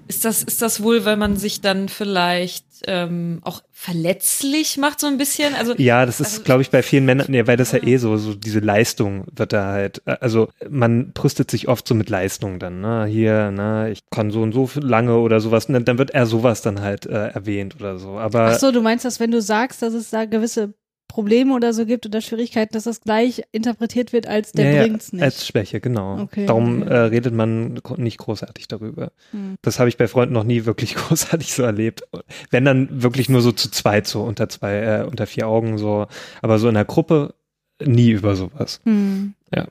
Ist das, ist das wohl, weil man sich dann vielleicht ähm, auch verletzlich macht, so ein bisschen? Also, ja, das ist, also, glaube ich, bei vielen Männern, nee, weil das ja eh so, so diese Leistung wird da halt, äh, also man brüstet sich oft so mit Leistung dann, ne? Hier, ne, ich kann so und so lange oder sowas, und dann wird eher sowas dann halt äh, erwähnt oder so. Aber Ach so, du meinst, dass wenn du sagst, dass es da gewisse Probleme oder so gibt oder Schwierigkeiten, dass das gleich interpretiert wird als der ja, bringt's nicht. Als Schwäche, genau. Okay, Darum okay. Äh, redet man nicht großartig darüber. Hm. Das habe ich bei Freunden noch nie wirklich großartig so erlebt. Wenn dann wirklich nur so zu zweit, so unter zwei, äh, unter vier Augen so, aber so in der Gruppe nie über sowas. Hm. Ja.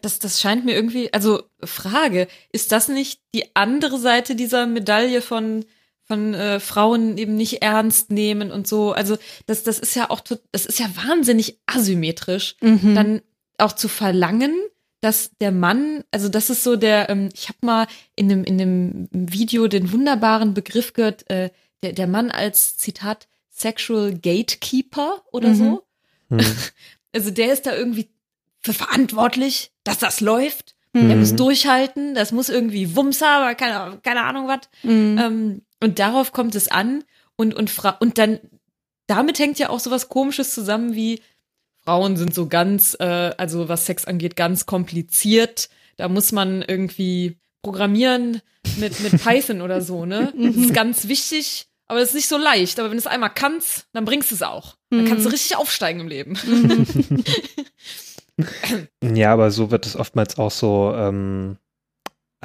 Das, das scheint mir irgendwie, also Frage, ist das nicht die andere Seite dieser Medaille von von äh, Frauen eben nicht ernst nehmen und so. Also das, das ist ja auch, das ist ja wahnsinnig asymmetrisch, mhm. dann auch zu verlangen, dass der Mann, also das ist so der, ähm, ich habe mal in dem in dem Video den wunderbaren Begriff gehört, äh, der der Mann als Zitat Sexual Gatekeeper oder mhm. so. Mhm. Also der ist da irgendwie für verantwortlich, dass das läuft. Mhm. Der muss durchhalten, das muss irgendwie Wumms haben, keine, keine Ahnung was. Mhm. Ähm, und darauf kommt es an und, und, Fra und dann, damit hängt ja auch so was Komisches zusammen wie, Frauen sind so ganz, äh, also was Sex angeht, ganz kompliziert. Da muss man irgendwie programmieren mit, mit Python oder so, ne? Das ist ganz wichtig, aber das ist nicht so leicht. Aber wenn du es einmal kannst, dann bringst du es auch. Dann kannst du mhm. richtig aufsteigen im Leben. ja, aber so wird es oftmals auch so ähm,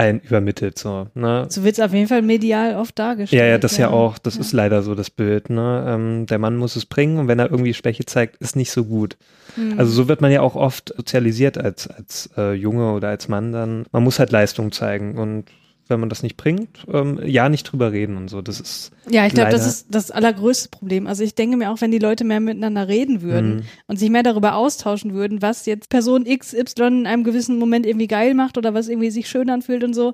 allen übermittelt. So, ne? so wird es auf jeden Fall medial oft dargestellt. Ja, ja, das ja, ja auch, das ja. ist leider so das Bild. Ne? Ähm, der Mann muss es bringen und wenn er irgendwie Schwäche zeigt, ist nicht so gut. Mhm. Also so wird man ja auch oft sozialisiert als, als äh, Junge oder als Mann dann. Man muss halt Leistung zeigen und wenn man das nicht bringt, ähm, ja nicht drüber reden und so. Das ist ja, ich glaube, das ist das allergrößte Problem. Also ich denke mir auch, wenn die Leute mehr miteinander reden würden mhm. und sich mehr darüber austauschen würden, was jetzt Person XY in einem gewissen Moment irgendwie geil macht oder was irgendwie sich schön anfühlt und so,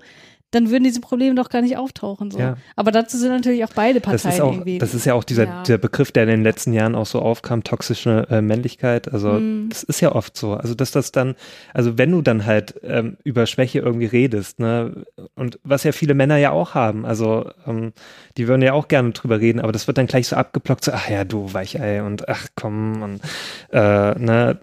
dann würden diese Probleme doch gar nicht auftauchen. So. Ja. Aber dazu sind natürlich auch beide Parteien das ist auch, irgendwie. Das ist ja auch dieser, ja. dieser Begriff, der in den letzten Jahren auch so aufkam, toxische äh, Männlichkeit. Also mhm. das ist ja oft so. Also dass das dann, also wenn du dann halt ähm, über Schwäche irgendwie redest, ne, und was ja viele Männer ja auch haben, also ähm, die würden ja auch gerne drüber reden, aber das wird dann gleich so abgeblockt, so, ach ja, du Weichei und ach komm, und äh, ne,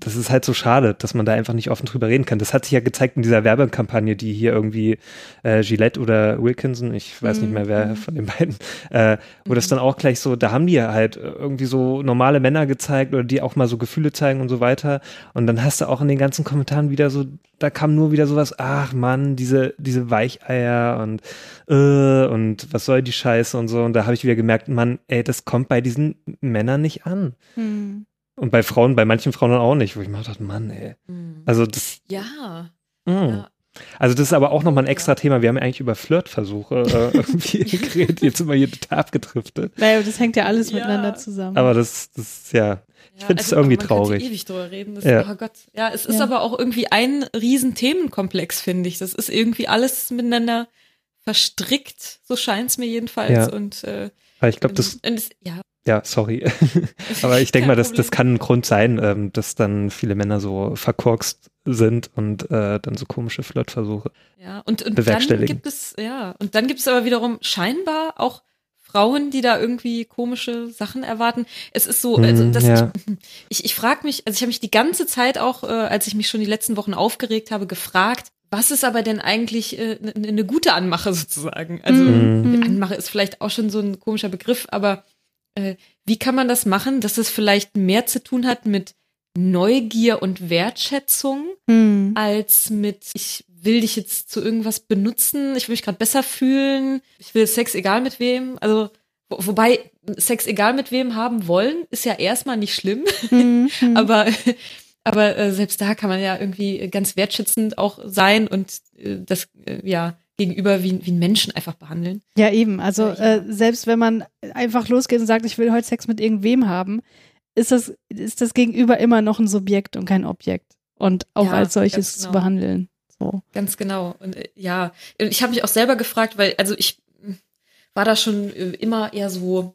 das ist halt so schade, dass man da einfach nicht offen drüber reden kann. Das hat sich ja gezeigt in dieser Werbekampagne, die hier irgendwie äh, Gillette oder Wilkinson, ich weiß mhm. nicht mehr wer mhm. von den beiden, äh, wo mhm. das dann auch gleich so, da haben die halt irgendwie so normale Männer gezeigt oder die auch mal so Gefühle zeigen und so weiter. Und dann hast du auch in den ganzen Kommentaren wieder so, da kam nur wieder sowas, ach Mann, diese, diese Weicheier und äh, und was soll die Scheiße und so. Und da habe ich wieder gemerkt, Mann, ey, das kommt bei diesen Männern nicht an. Mhm. Und bei Frauen, bei manchen Frauen auch nicht, wo ich mir dachte, Mann, ey. Mhm. Also das. Ja. Mh. ja. Also das ist aber auch nochmal ein extra Thema. Wir haben ja eigentlich über Flirtversuche äh, irgendwie geredet, jetzt immer hier total abgedriftet. Naja, das hängt ja alles ja. miteinander zusammen. Aber das, das ist ja, ich ja, finde es also, irgendwie man traurig. Man ewig drüber reden. Das, ja. Oh Gott. Ja, es ist ja. aber auch irgendwie ein riesen Themenkomplex, finde ich. Das ist irgendwie alles miteinander verstrickt, so scheint es mir jedenfalls. Ja. Und äh, ich glaube, das, das, ja. Ja, sorry. Aber ich denke mal, das, das kann ein Grund sein, ähm, dass dann viele Männer so verkorkst sind und äh, dann so komische Flirtversuche ja, und, und bewerkstelligen. Dann gibt es, ja, und dann gibt es aber wiederum scheinbar auch Frauen, die da irgendwie komische Sachen erwarten. Es ist so, also mhm, das, ja. ich, ich, ich frage mich, also ich habe mich die ganze Zeit auch, äh, als ich mich schon die letzten Wochen aufgeregt habe, gefragt, was ist aber denn eigentlich äh, eine ne gute Anmache sozusagen? Also mhm. Anmache ist vielleicht auch schon so ein komischer Begriff, aber äh, wie kann man das machen, dass es vielleicht mehr zu tun hat mit Neugier und Wertschätzung mhm. als mit ich will dich jetzt zu irgendwas benutzen, ich will mich gerade besser fühlen, ich will Sex egal mit wem. Also wo, wobei Sex egal mit wem haben wollen ist ja erstmal nicht schlimm, mhm. aber aber äh, selbst da kann man ja irgendwie ganz wertschätzend auch sein und äh, das äh, ja gegenüber wie, wie einen Menschen einfach behandeln. Ja, eben. Also äh, selbst wenn man einfach losgeht und sagt, ich will heute Sex mit irgendwem haben, ist das, ist das Gegenüber immer noch ein Subjekt und kein Objekt. Und auch ja, als solches genau. zu behandeln. So. Ganz genau. Und äh, ja, ich habe mich auch selber gefragt, weil, also ich war da schon äh, immer eher so,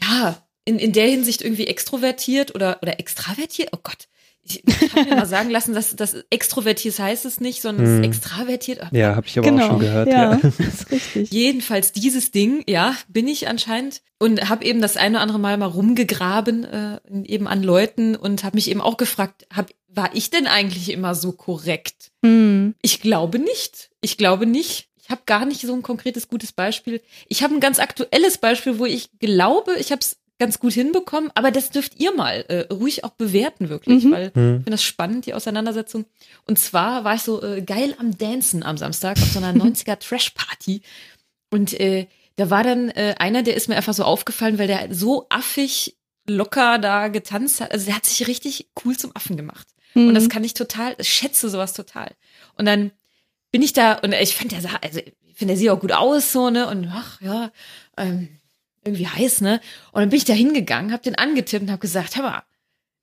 ja, in, in der Hinsicht irgendwie extrovertiert oder, oder extravertiert. Oh Gott, ich, habe mir mal sagen lassen, dass das extrovertiert heißt es nicht, sondern hm. es ist extravertiert. Ja, habe ich aber genau. auch schon gehört. Ja, ja. das ist richtig. Jedenfalls dieses Ding, ja, bin ich anscheinend und habe eben das eine oder andere Mal mal rumgegraben äh, eben an Leuten und habe mich eben auch gefragt, hab, war ich denn eigentlich immer so korrekt? Hm. Ich glaube nicht. Ich glaube nicht. Ich habe gar nicht so ein konkretes gutes Beispiel. Ich habe ein ganz aktuelles Beispiel, wo ich glaube, ich habe es ganz gut hinbekommen, aber das dürft ihr mal äh, ruhig auch bewerten, wirklich, mhm. weil ich finde das spannend, die Auseinandersetzung. Und zwar war ich so äh, geil am Dancen am Samstag auf so einer 90er Trash-Party. Und äh, da war dann äh, einer, der ist mir einfach so aufgefallen, weil der so affig locker da getanzt hat. Also der hat sich richtig cool zum Affen gemacht. Mhm. Und das kann ich total, ich schätze sowas total. Und dann bin ich da und ich fand der sah, also ich finde, der sieht auch gut aus, so, ne? Und ach ja, ähm, irgendwie heiß, ne? Und dann bin ich da hingegangen, hab den angetippt und hab gesagt, hör mal,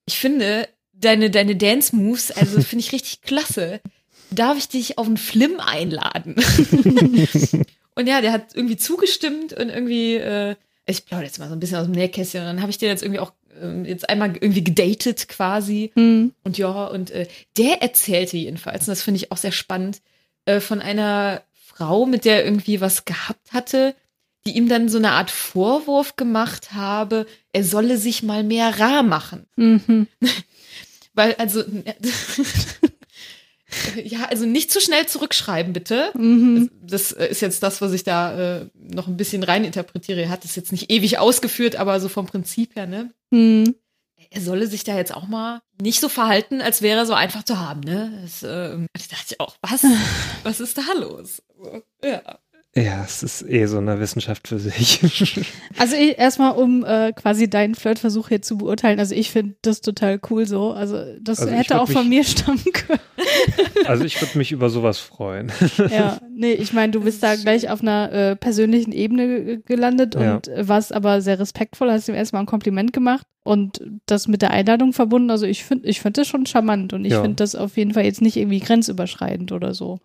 ich finde deine, deine Dance-Moves, also finde ich richtig klasse. Darf ich dich auf einen Flim einladen? und ja, der hat irgendwie zugestimmt und irgendwie, äh, ich plaudere jetzt mal so ein bisschen aus dem Nähkästchen und dann habe ich den jetzt irgendwie auch äh, jetzt einmal irgendwie gedatet quasi. Mhm. Und ja, und äh, der erzählte jedenfalls, und das finde ich auch sehr spannend, äh, von einer Frau, mit der er irgendwie was gehabt hatte, die ihm dann so eine Art Vorwurf gemacht habe, er solle sich mal mehr rar machen. Mhm. Weil, also, ja, also nicht zu schnell zurückschreiben, bitte. Mhm. Das ist jetzt das, was ich da äh, noch ein bisschen reininterpretiere. Er hat es jetzt nicht ewig ausgeführt, aber so vom Prinzip her, ne? Mhm. Er solle sich da jetzt auch mal nicht so verhalten, als wäre er so einfach zu haben, ne? Das, äh, da dachte ich auch, was? was ist da los? Ja. Ja, es ist eh so eine Wissenschaft für sich. Also erstmal, um äh, quasi deinen Flirtversuch hier zu beurteilen. Also ich finde das total cool so. Also das also hätte auch mich, von mir stammen können. Also ich würde mich über sowas freuen. Ja, nee, ich meine, du bist da gleich auf einer äh, persönlichen Ebene gelandet und ja. warst aber sehr respektvoll, hast ihm erstmal ein Kompliment gemacht und das mit der Einladung verbunden. Also ich finde ich finde das schon charmant und ich ja. finde das auf jeden Fall jetzt nicht irgendwie grenzüberschreitend oder so.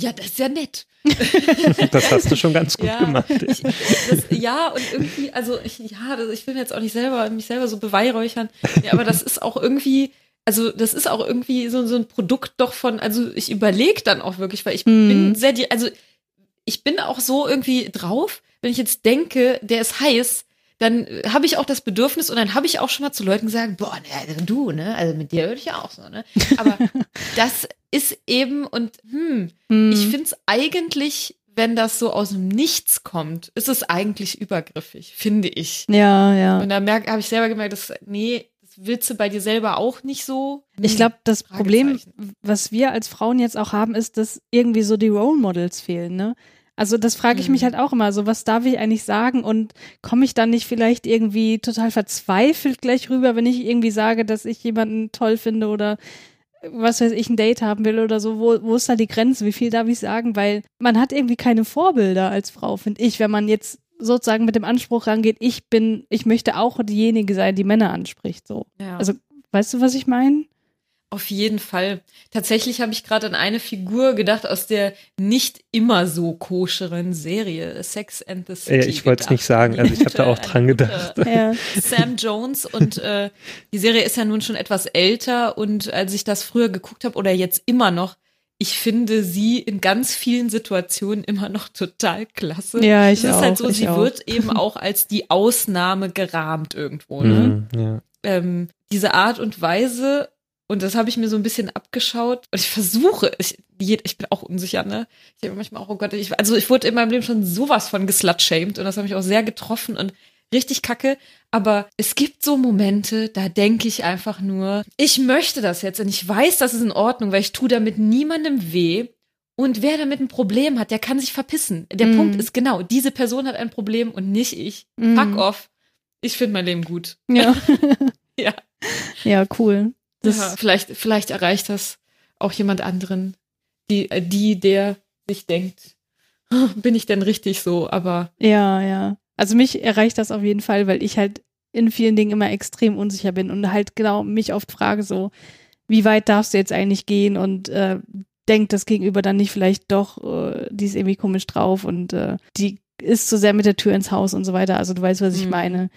Ja, das ist ja nett. das hast du schon ganz gut ja, gemacht. Ich, das, ja, und irgendwie, also ich, ja, das, ich will mir jetzt auch nicht selber, mich selber so beweihräuchern, ja, aber das ist auch irgendwie, also das ist auch irgendwie so, so ein Produkt doch von, also ich überlege dann auch wirklich, weil ich mm. bin sehr, also ich bin auch so irgendwie drauf, wenn ich jetzt denke, der ist heiß, dann habe ich auch das Bedürfnis und dann habe ich auch schon mal zu Leuten gesagt, boah, ne, du, ne, also mit dir würde ich ja auch so, ne. Aber das ist eben und hm, hm. ich finde es eigentlich, wenn das so aus dem Nichts kommt, ist es eigentlich übergriffig, finde ich. Ja, ja. Und da habe ich selber gemerkt, dass nee, das willst du bei dir selber auch nicht so. Hm, ich glaube, das Problem, was wir als Frauen jetzt auch haben, ist, dass irgendwie so die Role Models fehlen, ne? Also das frage ich mich mhm. halt auch immer, so was darf ich eigentlich sagen und komme ich dann nicht vielleicht irgendwie total verzweifelt gleich rüber, wenn ich irgendwie sage, dass ich jemanden toll finde oder was weiß ich, ein Date haben will oder so, wo, wo ist da die Grenze? Wie viel darf ich sagen? Weil man hat irgendwie keine Vorbilder als Frau, finde ich, wenn man jetzt sozusagen mit dem Anspruch rangeht, ich bin, ich möchte auch diejenige sein, die Männer anspricht, so. Ja. Also, weißt du, was ich meine? Auf jeden Fall. Tatsächlich habe ich gerade an eine Figur gedacht aus der nicht immer so koscheren Serie Sex and the City. Ja, ich wollte es nicht sagen, also ich habe da auch dran gedacht. Ja. Sam Jones und äh, die Serie ist ja nun schon etwas älter und als ich das früher geguckt habe oder jetzt immer noch, ich finde sie in ganz vielen Situationen immer noch total klasse. Ja, ich es ist auch, halt so, sie auch. wird eben auch als die Ausnahme gerahmt irgendwo. Ne? Mm, ja. ähm, diese Art und Weise und das habe ich mir so ein bisschen abgeschaut. Und ich versuche, ich, ich bin auch unsicher, ne? Ich denke manchmal auch, oh Gott, ich, also ich wurde in meinem Leben schon sowas von geslutshamed und das hat mich auch sehr getroffen und richtig kacke. Aber es gibt so Momente, da denke ich einfach nur, ich möchte das jetzt und ich weiß, das ist in Ordnung, weil ich tue damit niemandem weh. Und wer damit ein Problem hat, der kann sich verpissen. Der mm. Punkt ist genau, diese Person hat ein Problem und nicht ich. Mm. Fuck off. Ich finde mein Leben gut. Ja. ja. Ja, cool. Das ja, vielleicht, vielleicht erreicht das auch jemand anderen, die, äh, die, der sich denkt, bin ich denn richtig so, aber. Ja, ja. Also mich erreicht das auf jeden Fall, weil ich halt in vielen Dingen immer extrem unsicher bin und halt genau mich oft frage so, wie weit darfst du jetzt eigentlich gehen und äh, denkt das Gegenüber dann nicht vielleicht doch, äh, die ist irgendwie komisch drauf und äh, die ist so sehr mit der Tür ins Haus und so weiter. Also du weißt, was ich mhm. meine.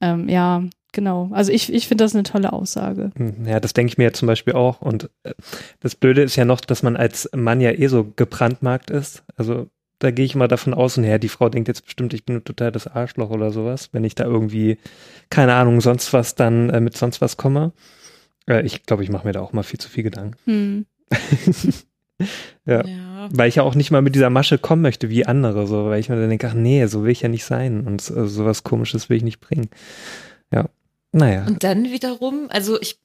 Ähm, ja, genau. Also ich, ich finde das eine tolle Aussage. Hm, ja, das denke ich mir jetzt zum Beispiel auch. Und äh, das Blöde ist ja noch, dass man als Mann ja eh so gebrandmarkt ist. Also da gehe ich mal davon aus, und ja, die Frau denkt jetzt bestimmt, ich bin total das Arschloch oder sowas, wenn ich da irgendwie, keine Ahnung, sonst was dann äh, mit sonst was komme. Äh, ich glaube, ich mache mir da auch mal viel zu viel Gedanken. Hm. ja. ja. Weil ich ja auch nicht mal mit dieser Masche kommen möchte wie andere, so, weil ich mir dann denke, ach nee, so will ich ja nicht sein und so, sowas komisches will ich nicht bringen. Ja. Naja. Und dann wiederum, also ich,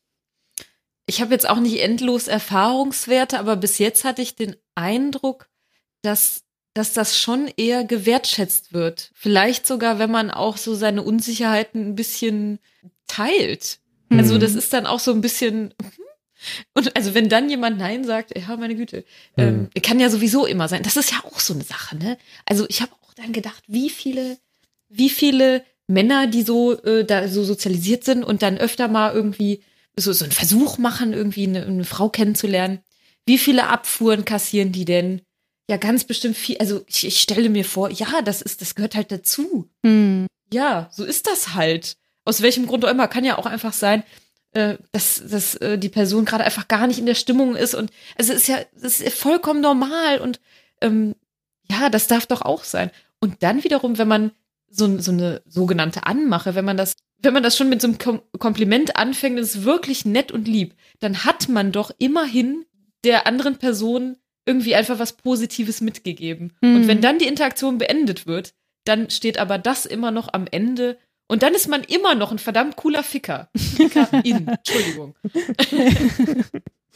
ich habe jetzt auch nicht endlos Erfahrungswerte, aber bis jetzt hatte ich den Eindruck, dass, dass das schon eher gewertschätzt wird. Vielleicht sogar, wenn man auch so seine Unsicherheiten ein bisschen teilt. Mhm. Also das ist dann auch so ein bisschen, hm? und also wenn dann jemand Nein sagt, ja, meine Güte, mhm. ähm, kann ja sowieso immer sein. Das ist ja auch so eine Sache, ne? Also ich habe auch dann gedacht, wie viele, wie viele Männer, die so äh, da so sozialisiert sind und dann öfter mal irgendwie so, so einen Versuch machen, irgendwie eine, eine Frau kennenzulernen. Wie viele Abfuhren kassieren die denn? Ja, ganz bestimmt viel. Also ich, ich stelle mir vor, ja, das ist, das gehört halt dazu. Hm. Ja, so ist das halt. Aus welchem Grund auch immer. Kann ja auch einfach sein, äh, dass, dass äh, die Person gerade einfach gar nicht in der Stimmung ist. Und also es ist ja, das ist vollkommen normal und ähm, ja, das darf doch auch sein. Und dann wiederum, wenn man so, so eine sogenannte Anmache, wenn man das, wenn man das schon mit so einem Kom Kompliment anfängt, ist wirklich nett und lieb, dann hat man doch immerhin der anderen Person irgendwie einfach was Positives mitgegeben. Mhm. Und wenn dann die Interaktion beendet wird, dann steht aber das immer noch am Ende und dann ist man immer noch ein verdammt cooler Ficker. Ficker in, Entschuldigung.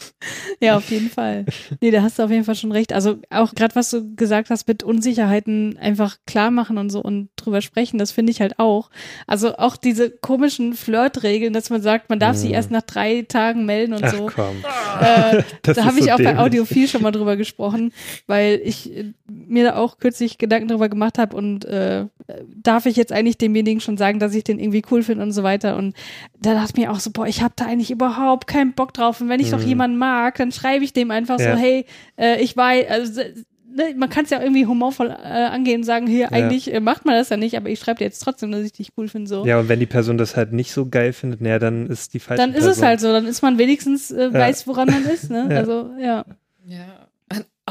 Ja, auf jeden Fall. Nee, da hast du auf jeden Fall schon recht. Also auch gerade was du gesagt hast mit Unsicherheiten einfach klar machen und so und drüber sprechen, das finde ich halt auch. Also auch diese komischen Flirtregeln, dass man sagt, man darf mhm. sich erst nach drei Tagen melden und Ach, so. Komm. Äh, da habe ich so auch dämlich. bei Audiophil schon mal drüber gesprochen, weil ich mir da auch kürzlich Gedanken darüber gemacht habe und äh, darf ich jetzt eigentlich demjenigen schon sagen, dass ich den irgendwie cool finde und so weiter. Und da dachte ich mir auch so, boah, ich habe da eigentlich überhaupt keinen Bock drauf. Und wenn ich mhm. doch jemanden mag, dann schreibe ich dem einfach ja. so, hey, äh, ich weiß, also ne, man kann es ja irgendwie humorvoll äh, angehen und sagen, hier, ja. eigentlich äh, macht man das ja nicht, aber ich schreibe dir jetzt trotzdem, dass ich dich cool finde. So. Ja, und wenn die Person das halt nicht so geil findet, naja, dann ist die falsche Dann ist Person. es halt so, dann ist man wenigstens äh, weiß, woran man ist. Ne? ja. Also, ja. Ja.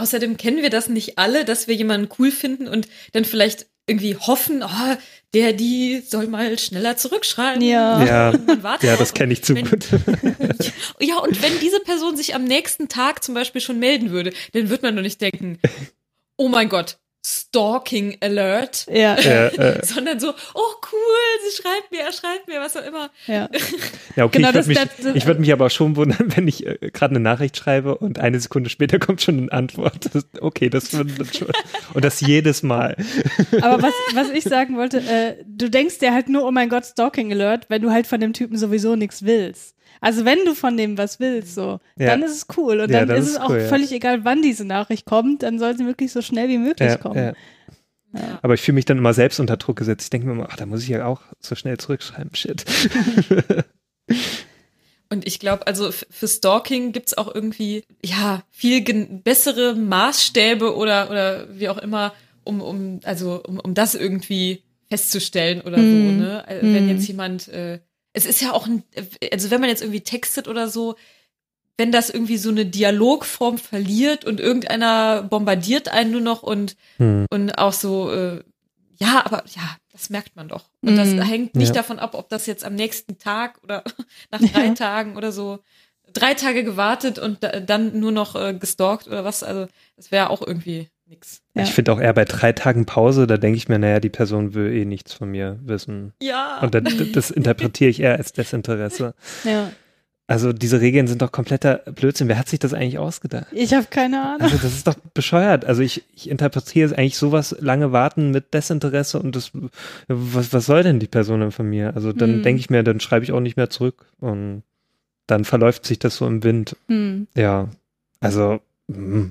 Außerdem kennen wir das nicht alle, dass wir jemanden cool finden und dann vielleicht irgendwie hoffen, oh, der, die soll mal schneller zurückschreiben. Ja, ja, ja das kenne ich zu wenn, gut. ja, und wenn diese Person sich am nächsten Tag zum Beispiel schon melden würde, dann wird man doch nicht denken, oh mein Gott, Stalking Alert, ja. ja äh. sondern so, oh cool, sie schreibt mir, er schreibt mir, was auch immer. Ja, ja okay, genau, ich würde mich, ich würd mich aber auch schon wundern, wenn ich äh, gerade eine Nachricht schreibe und eine Sekunde später kommt schon eine Antwort. Das, okay, das wird schon. Und das jedes Mal. Aber was, was ich sagen wollte, äh, du denkst dir halt nur, oh mein Gott, Stalking Alert, wenn du halt von dem Typen sowieso nichts willst. Also wenn du von dem was willst, so, ja. dann ist es cool. Und ja, dann, ist es auch cool, völlig egal, wann diese Nachricht kommt, dann soll sie wirklich so schnell wie möglich kommen. Aber ich fühle mich dann immer selbst unter Druck gesetzt. Ich denke mir immer, ach, da muss ich ja auch so schnell zurückschreiben. Shit. Und ich glaube, also für Stalking gibt's auch irgendwie, ja, viel bessere Maßstäbe oder, oder wie auch immer, um, um, also um, um das irgendwie festzustellen oder mm. so, ne? Mm. Wenn jetzt jemand äh, es ist ja auch ein, also wenn man jetzt irgendwie textet oder so, wenn das irgendwie so eine Dialogform verliert und irgendeiner bombardiert einen nur noch und, hm. und auch so, äh, ja, aber ja, das merkt man doch. Und das hm. hängt nicht ja. davon ab, ob das jetzt am nächsten Tag oder nach drei ja. Tagen oder so drei Tage gewartet und dann nur noch äh, gestalkt oder was. Also das wäre auch irgendwie nix. Ja. Ich finde auch eher bei drei Tagen Pause, da denke ich mir, naja, die Person will eh nichts von mir wissen. Ja. Und das, das interpretiere ich eher als Desinteresse. Ja. Also diese Regeln sind doch kompletter Blödsinn. Wer hat sich das eigentlich ausgedacht? Ich habe keine Ahnung. Also das ist doch bescheuert. Also ich, ich interpretiere eigentlich sowas lange warten mit Desinteresse und das was, was soll denn die Person denn von mir? Also dann hm. denke ich mir, dann schreibe ich auch nicht mehr zurück und dann verläuft sich das so im Wind. Hm. Ja. Also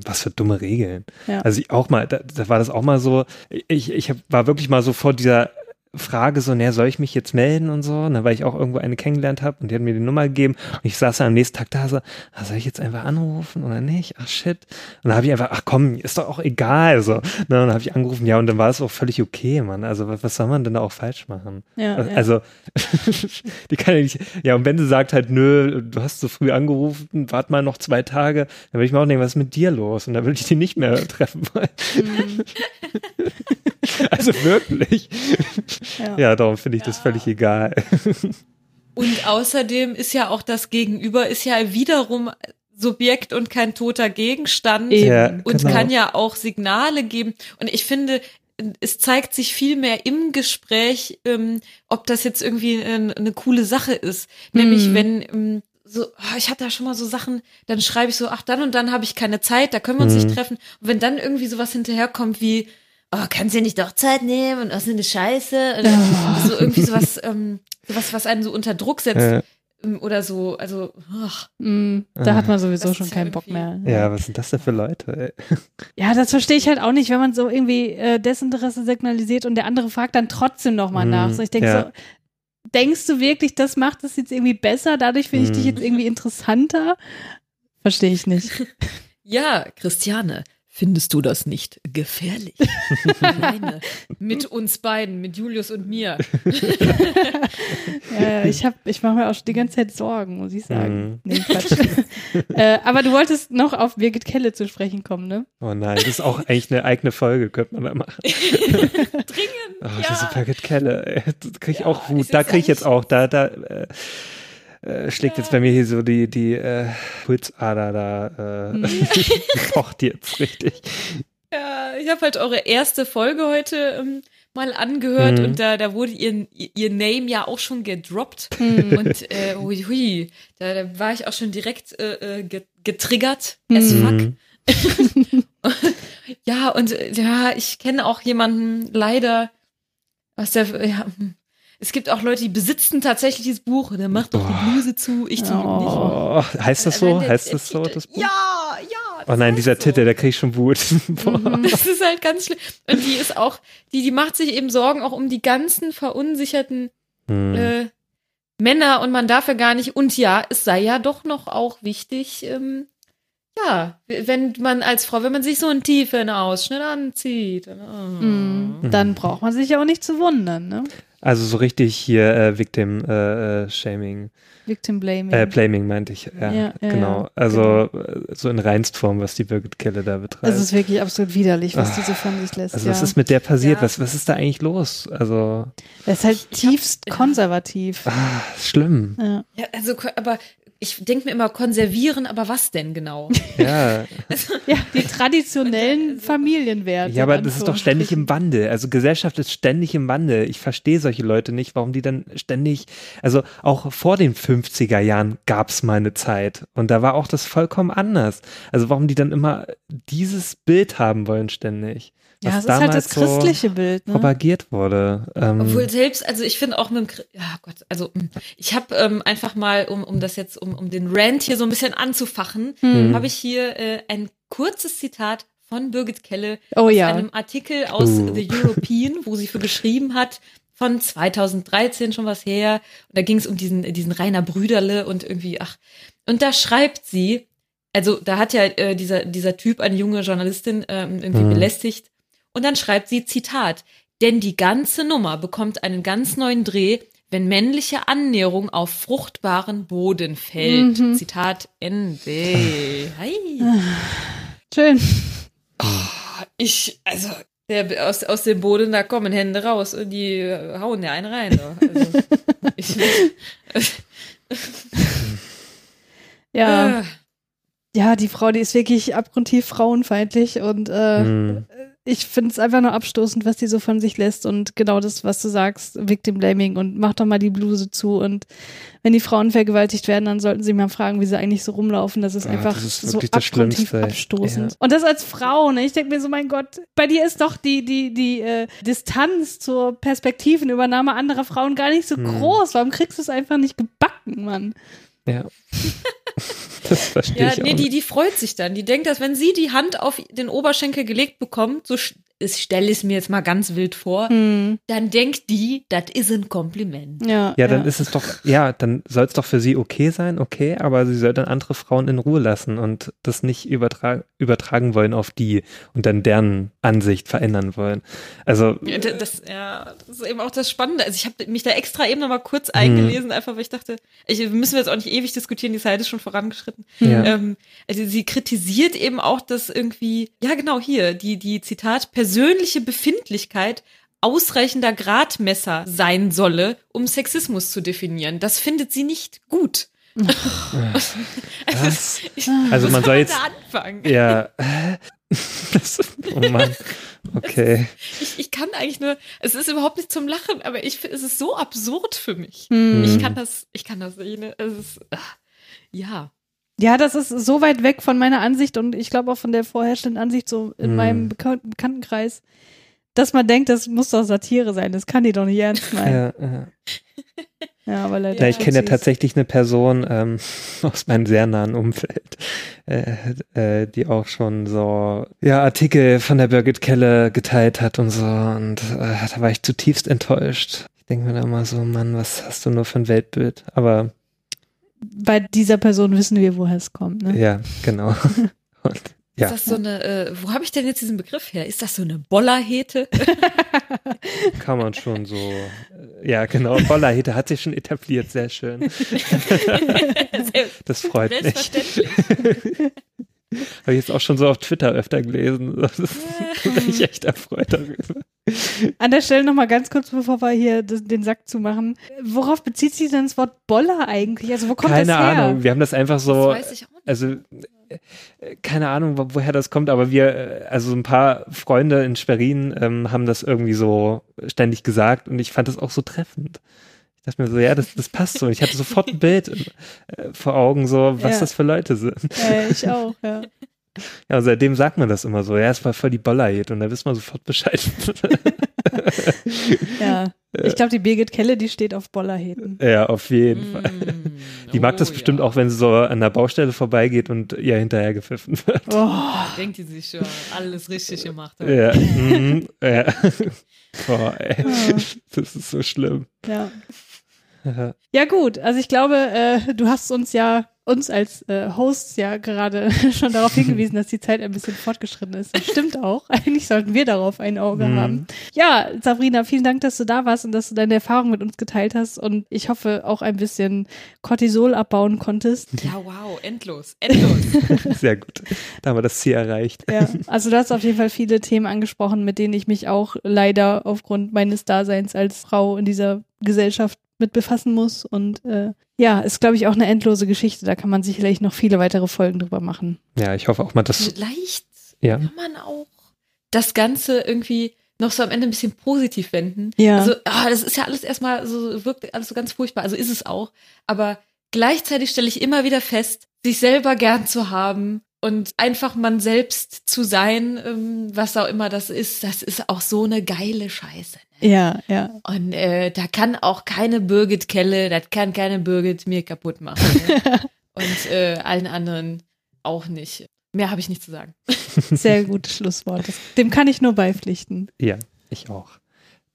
was für dumme Regeln. Ja. Also ich auch mal, da, da, war das auch mal so, ich, ich war wirklich mal so vor dieser Frage so, naja, soll ich mich jetzt melden und so, ne, weil ich auch irgendwo eine kennengelernt habe und die hat mir die Nummer gegeben und ich saß dann am nächsten Tag da so, ah, soll ich jetzt einfach anrufen oder nicht? Ach shit. Und dann habe ich einfach, ach komm, ist doch auch egal so. Ne, und dann habe ich angerufen, ja, und dann war es auch völlig okay, Mann. Also was, was soll man denn da auch falsch machen? Ja, also, ja. die kann ja nicht, ja, und wenn sie sagt halt, nö, du hast so früh angerufen, wart mal noch zwei Tage, dann würde ich mir auch denken, was ist mit dir los? Und dann würde ich die nicht mehr treffen wollen. Mhm. also wirklich. Ja, ja darum finde ich ja. das völlig egal. Und außerdem ist ja auch das Gegenüber ist ja wiederum Subjekt und kein toter Gegenstand ja, und genau. kann ja auch Signale geben. Und ich finde, es zeigt sich viel mehr im Gespräch, ähm, ob das jetzt irgendwie eine, eine coole Sache ist. Nämlich hm. wenn ähm, so, oh, ich hatte da schon mal so Sachen, dann schreibe ich so, ach, dann und dann habe ich keine Zeit, da können wir uns hm. nicht treffen. Und wenn dann irgendwie sowas hinterherkommt wie, oh, kannst du nicht doch Zeit nehmen und was ist eine Scheiße? Oder ja. so irgendwie sowas, ähm, sowas, was einen so unter Druck setzt. Ähm, oder so, also, mm, da hat man sowieso schon keinen Bock mehr. Ja. ja, was sind das denn für Leute? Ey? Ja, das verstehe ich halt auch nicht, wenn man so irgendwie äh, Desinteresse signalisiert und der andere fragt dann trotzdem nochmal mm, nach. So, ich denke ja. so, denkst du wirklich, das macht es jetzt irgendwie besser? Dadurch finde ich mm. dich jetzt irgendwie interessanter? Verstehe ich nicht. Ja, Christiane, Findest du das nicht gefährlich? Alleine mit uns beiden, mit Julius und mir. ja, ich hab, ich mache mir auch die ganze Zeit Sorgen, muss ich sagen. Mm. Nee, Quatsch. äh, aber du wolltest noch auf Birgit Kelle zu sprechen kommen, ne? Oh nein, das ist auch eigentlich eine eigene Folge, könnte man da machen. Dringend. Oh, ja. Diese Birgit Kelle, ey, da kriege ich ja, auch Wut. Da kriege ich jetzt auch, da, da, äh, äh, schlägt jetzt bei mir hier so die, die äh, Pulsader da, äh, mhm. pocht jetzt richtig. Ja, ich habe halt eure erste Folge heute ähm, mal angehört mhm. und da, da wurde ihr, ihr Name ja auch schon gedroppt. Mhm. Und äh, hui, hui, da, da war ich auch schon direkt äh, äh getriggert as mhm. fuck. ja, und ja, ich kenne auch jemanden leider aus der, ja, hm, es gibt auch Leute, die besitzen tatsächlich dieses Buch. Der macht doch die Bluse zu, ich zum oh. nicht. Heißt das so? heißt das so, das Buch? Ja, ja. Oh nein, dieser so. Titel, der krieg ich schon Wut. Mhm. das ist halt ganz schlimm. Und die ist auch, die, die macht sich eben Sorgen auch um die ganzen verunsicherten hm. äh, Männer und man darf ja gar nicht. Und ja, es sei ja doch noch auch wichtig, ähm, ja, wenn man als Frau, wenn man sich so einen tiefen Ausschnitt anzieht, dann, oh. mm, dann braucht man sich ja auch nicht zu wundern, ne? Also so richtig hier äh, Victim äh, äh, Shaming. Victim Blaming. Äh, Blaming meinte ich, ja, ja, ja genau. Ja, also genau. Äh, so in Reinstform, was die Birgit Kelle da betreibt. Es ist wirklich absolut widerlich, was die so von sich lässt. Also was ist mit der passiert? Was, was ist da eigentlich los? Also. Er ist halt tiefst konservativ. Ah, schlimm. Ja. ja, also, aber ich denke mir immer konservieren, aber was denn genau? Ja. Also, ja, die traditionellen also, Familienwerte. Ja, aber das ist doch ständig im Wandel. Also Gesellschaft ist ständig im Wandel. Ich verstehe solche Leute nicht, warum die dann ständig, also auch vor den 50er Jahren gab es mal eine Zeit und da war auch das vollkommen anders. Also warum die dann immer dieses Bild haben wollen ständig ja, das ist halt das christliche so Bild, ne? propagiert wurde. Ähm Obwohl selbst, also ich finde auch mit dem, ja Gott, also hm, ich habe ähm, einfach mal, um, um das jetzt, um, um den Rant hier so ein bisschen anzufachen, mhm. habe ich hier äh, ein kurzes Zitat von Birgit Kelle oh, aus ja. einem Artikel aus uh. The European, wo sie für geschrieben hat, von 2013 schon was her. Und da ging es um diesen, diesen Rainer Brüderle und irgendwie, ach, und da schreibt sie, also da hat ja äh, dieser, dieser Typ eine junge Journalistin äh, irgendwie mhm. belästigt und dann schreibt sie, Zitat, denn die ganze Nummer bekommt einen ganz neuen Dreh, wenn männliche Annäherung auf fruchtbaren Boden fällt. Mhm. Zitat Ende. Hi. Schön. Oh, ich, also, der, aus, aus dem Boden, da kommen Hände raus und die hauen ja einen rein. Also, ich, ja. Äh. Ja, die Frau, die ist wirklich abgrundtief frauenfeindlich und äh, mhm ich finde es einfach nur abstoßend, was die so von sich lässt und genau das, was du sagst, Victim Blaming und mach doch mal die Bluse zu und wenn die Frauen vergewaltigt werden, dann sollten sie mal fragen, wie sie eigentlich so rumlaufen. Das ist ja, einfach das ist so abgrundtief abstoßend. Ja. Und das als Frau, ne? Ich denke mir so, mein Gott, bei dir ist doch die, die, die äh, Distanz zur Perspektivenübernahme anderer Frauen gar nicht so hm. groß. Warum kriegst du es einfach nicht gebacken, Mann? Ja. das verstehe ja, ich. Ja, nee, die, die freut sich dann. Die denkt, dass wenn sie die Hand auf den Oberschenkel gelegt bekommt, so ich stelle es mir jetzt mal ganz wild vor, hm. dann denkt die, das ist ein Kompliment. Ja, ja dann ja. ist es doch, ja, dann soll es doch für sie okay sein, okay, aber sie soll dann andere Frauen in Ruhe lassen und das nicht übertragen, übertragen wollen auf die und dann deren Ansicht verändern wollen. Also. Ja, das, ja, das ist eben auch das Spannende. Also ich habe mich da extra eben noch mal kurz eingelesen, hm. einfach weil ich dachte, ich, müssen wir jetzt auch nicht ewig diskutieren, die Zeit ist schon vorangeschritten. Ja. Ähm, also sie kritisiert eben auch, dass irgendwie, ja genau hier, die, die Zitat, Person persönliche Befindlichkeit ausreichender Gradmesser sein solle, um Sexismus zu definieren. Das findet sie nicht gut. also, also man soll jetzt anfangen. Ja. Das, oh Mann. Okay. Ich, ich, kann eigentlich nur, es ist überhaupt nicht zum Lachen, aber ich es ist so absurd für mich. Hm. Ich kann das, ich kann das nicht. Ne? Es ist, ach, ja. Ja, das ist so weit weg von meiner Ansicht und ich glaube auch von der vorherrschenden Ansicht so in mm. meinem Bekan Bekanntenkreis, dass man denkt, das muss doch Satire sein. Das kann die doch nicht ernst meinen. Ja, ja. ja aber leider. Ja, ich kenne ja tatsächlich eine Person ähm, aus meinem sehr nahen Umfeld, äh, äh, die auch schon so ja Artikel von der Birgit Kelle geteilt hat und so und äh, da war ich zutiefst enttäuscht. Ich denke mir da immer so, Mann, was hast du nur für ein Weltbild? Aber bei dieser Person wissen wir, woher es kommt. Ne? Ja, genau. Und, ja. Ist das so eine, äh, wo habe ich denn jetzt diesen Begriff her? Ist das so eine Bollerhete? Kann man schon so, äh, ja genau, Bollerhete hat sich schon etabliert, sehr schön. das freut mich. Habe ich jetzt auch schon so auf Twitter öfter gelesen. Das bin ich echt erfreut darüber. An der Stelle nochmal ganz kurz, bevor wir hier den Sack zumachen. Worauf bezieht sich denn das Wort Boller eigentlich? Also wo kommt keine das her? Keine Ahnung. Wir haben das einfach so. Das weiß ich auch nicht. Also keine Ahnung, woher das kommt, aber wir, also ein paar Freunde in Schwerin ähm, haben das irgendwie so ständig gesagt und ich fand das auch so treffend. Ich dachte mir so, ja, das, das passt so. Und ich hatte sofort ein Bild äh, vor Augen, so, was ja. das für Leute sind. Ja, ich auch, ja. Ja, und seitdem sagt man das immer so. Ja, es war voll die Bollerhit und da wisst man sofort Bescheid. ja. Ich glaube, die Birgit Kelle, die steht auf Bollerhäten. Ja, auf jeden mm, Fall. Die mag das oh, bestimmt ja. auch, wenn sie so an der Baustelle vorbeigeht und ihr hinterher gepfiffen wird. Oh. Denkt die sich schon, alles richtig gemacht hat. Ja. mm, ja. Oh, ey. Oh. Das ist so schlimm. Ja. Ja gut, also ich glaube, äh, du hast uns ja uns als äh, Hosts ja gerade schon darauf hingewiesen, dass die Zeit ein bisschen fortgeschritten ist. Das stimmt auch. Eigentlich sollten wir darauf ein Auge mhm. haben. Ja, Sabrina, vielen Dank, dass du da warst und dass du deine Erfahrungen mit uns geteilt hast. Und ich hoffe auch ein bisschen Cortisol abbauen konntest. Ja, wow, endlos, endlos. Sehr gut. Da haben wir das Ziel erreicht. Ja, also du hast auf jeden Fall viele Themen angesprochen, mit denen ich mich auch leider aufgrund meines Daseins als Frau in dieser Gesellschaft mit befassen muss. Und äh, ja, ist, glaube ich, auch eine endlose Geschichte. Da kann man sicherlich noch viele weitere Folgen drüber machen. Ja, ich hoffe auch mal, dass. Vielleicht ja. kann man auch das Ganze irgendwie noch so am Ende ein bisschen positiv wenden. Ja. Also, ah, das ist ja alles erstmal so, wirkt alles so ganz furchtbar. Also ist es auch. Aber gleichzeitig stelle ich immer wieder fest, sich selber gern zu haben und einfach man selbst zu sein, ähm, was auch immer das ist, das ist auch so eine geile Scheiße. Ja, ja. Und äh, da kann auch keine Birgit Kelle, das kann keine Birgit mir kaputt machen. Ne? und äh, allen anderen auch nicht. Mehr habe ich nicht zu sagen. Sehr gutes Schlusswort. Dem kann ich nur beipflichten. Ja, ich auch.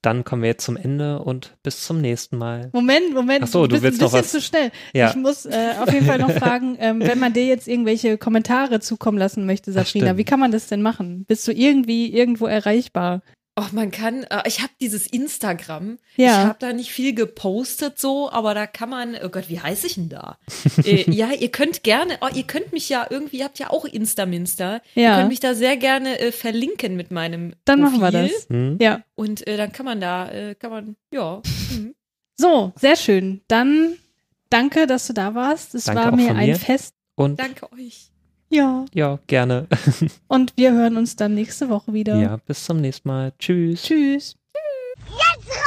Dann kommen wir jetzt zum Ende und bis zum nächsten Mal. Moment, Moment. Ach so, du willst noch was? zu schnell. Ja. Ich muss äh, auf jeden Fall noch fragen, ähm, wenn man dir jetzt irgendwelche Kommentare zukommen lassen möchte, Sabrina, wie kann man das denn machen? Bist du irgendwie irgendwo erreichbar? Oh, man kann, äh, ich habe dieses Instagram. Ja. Ich habe da nicht viel gepostet so, aber da kann man, oh Gott, wie heiße ich denn da? äh, ja, ihr könnt gerne, oh, ihr könnt mich ja irgendwie, ihr habt ja auch Instaminster. Ja. Ihr könnt mich da sehr gerne äh, verlinken mit meinem Dann Profil. machen wir das. Mhm. Ja. Und äh, dann kann man da, äh, kann man, ja. Mhm. So, sehr schön. Dann danke, dass du da warst. Es war mir ein Fest. Und danke euch. Ja. Ja, gerne. Und wir hören uns dann nächste Woche wieder. Ja, bis zum nächsten Mal. Tschüss. Tschüss. Jetzt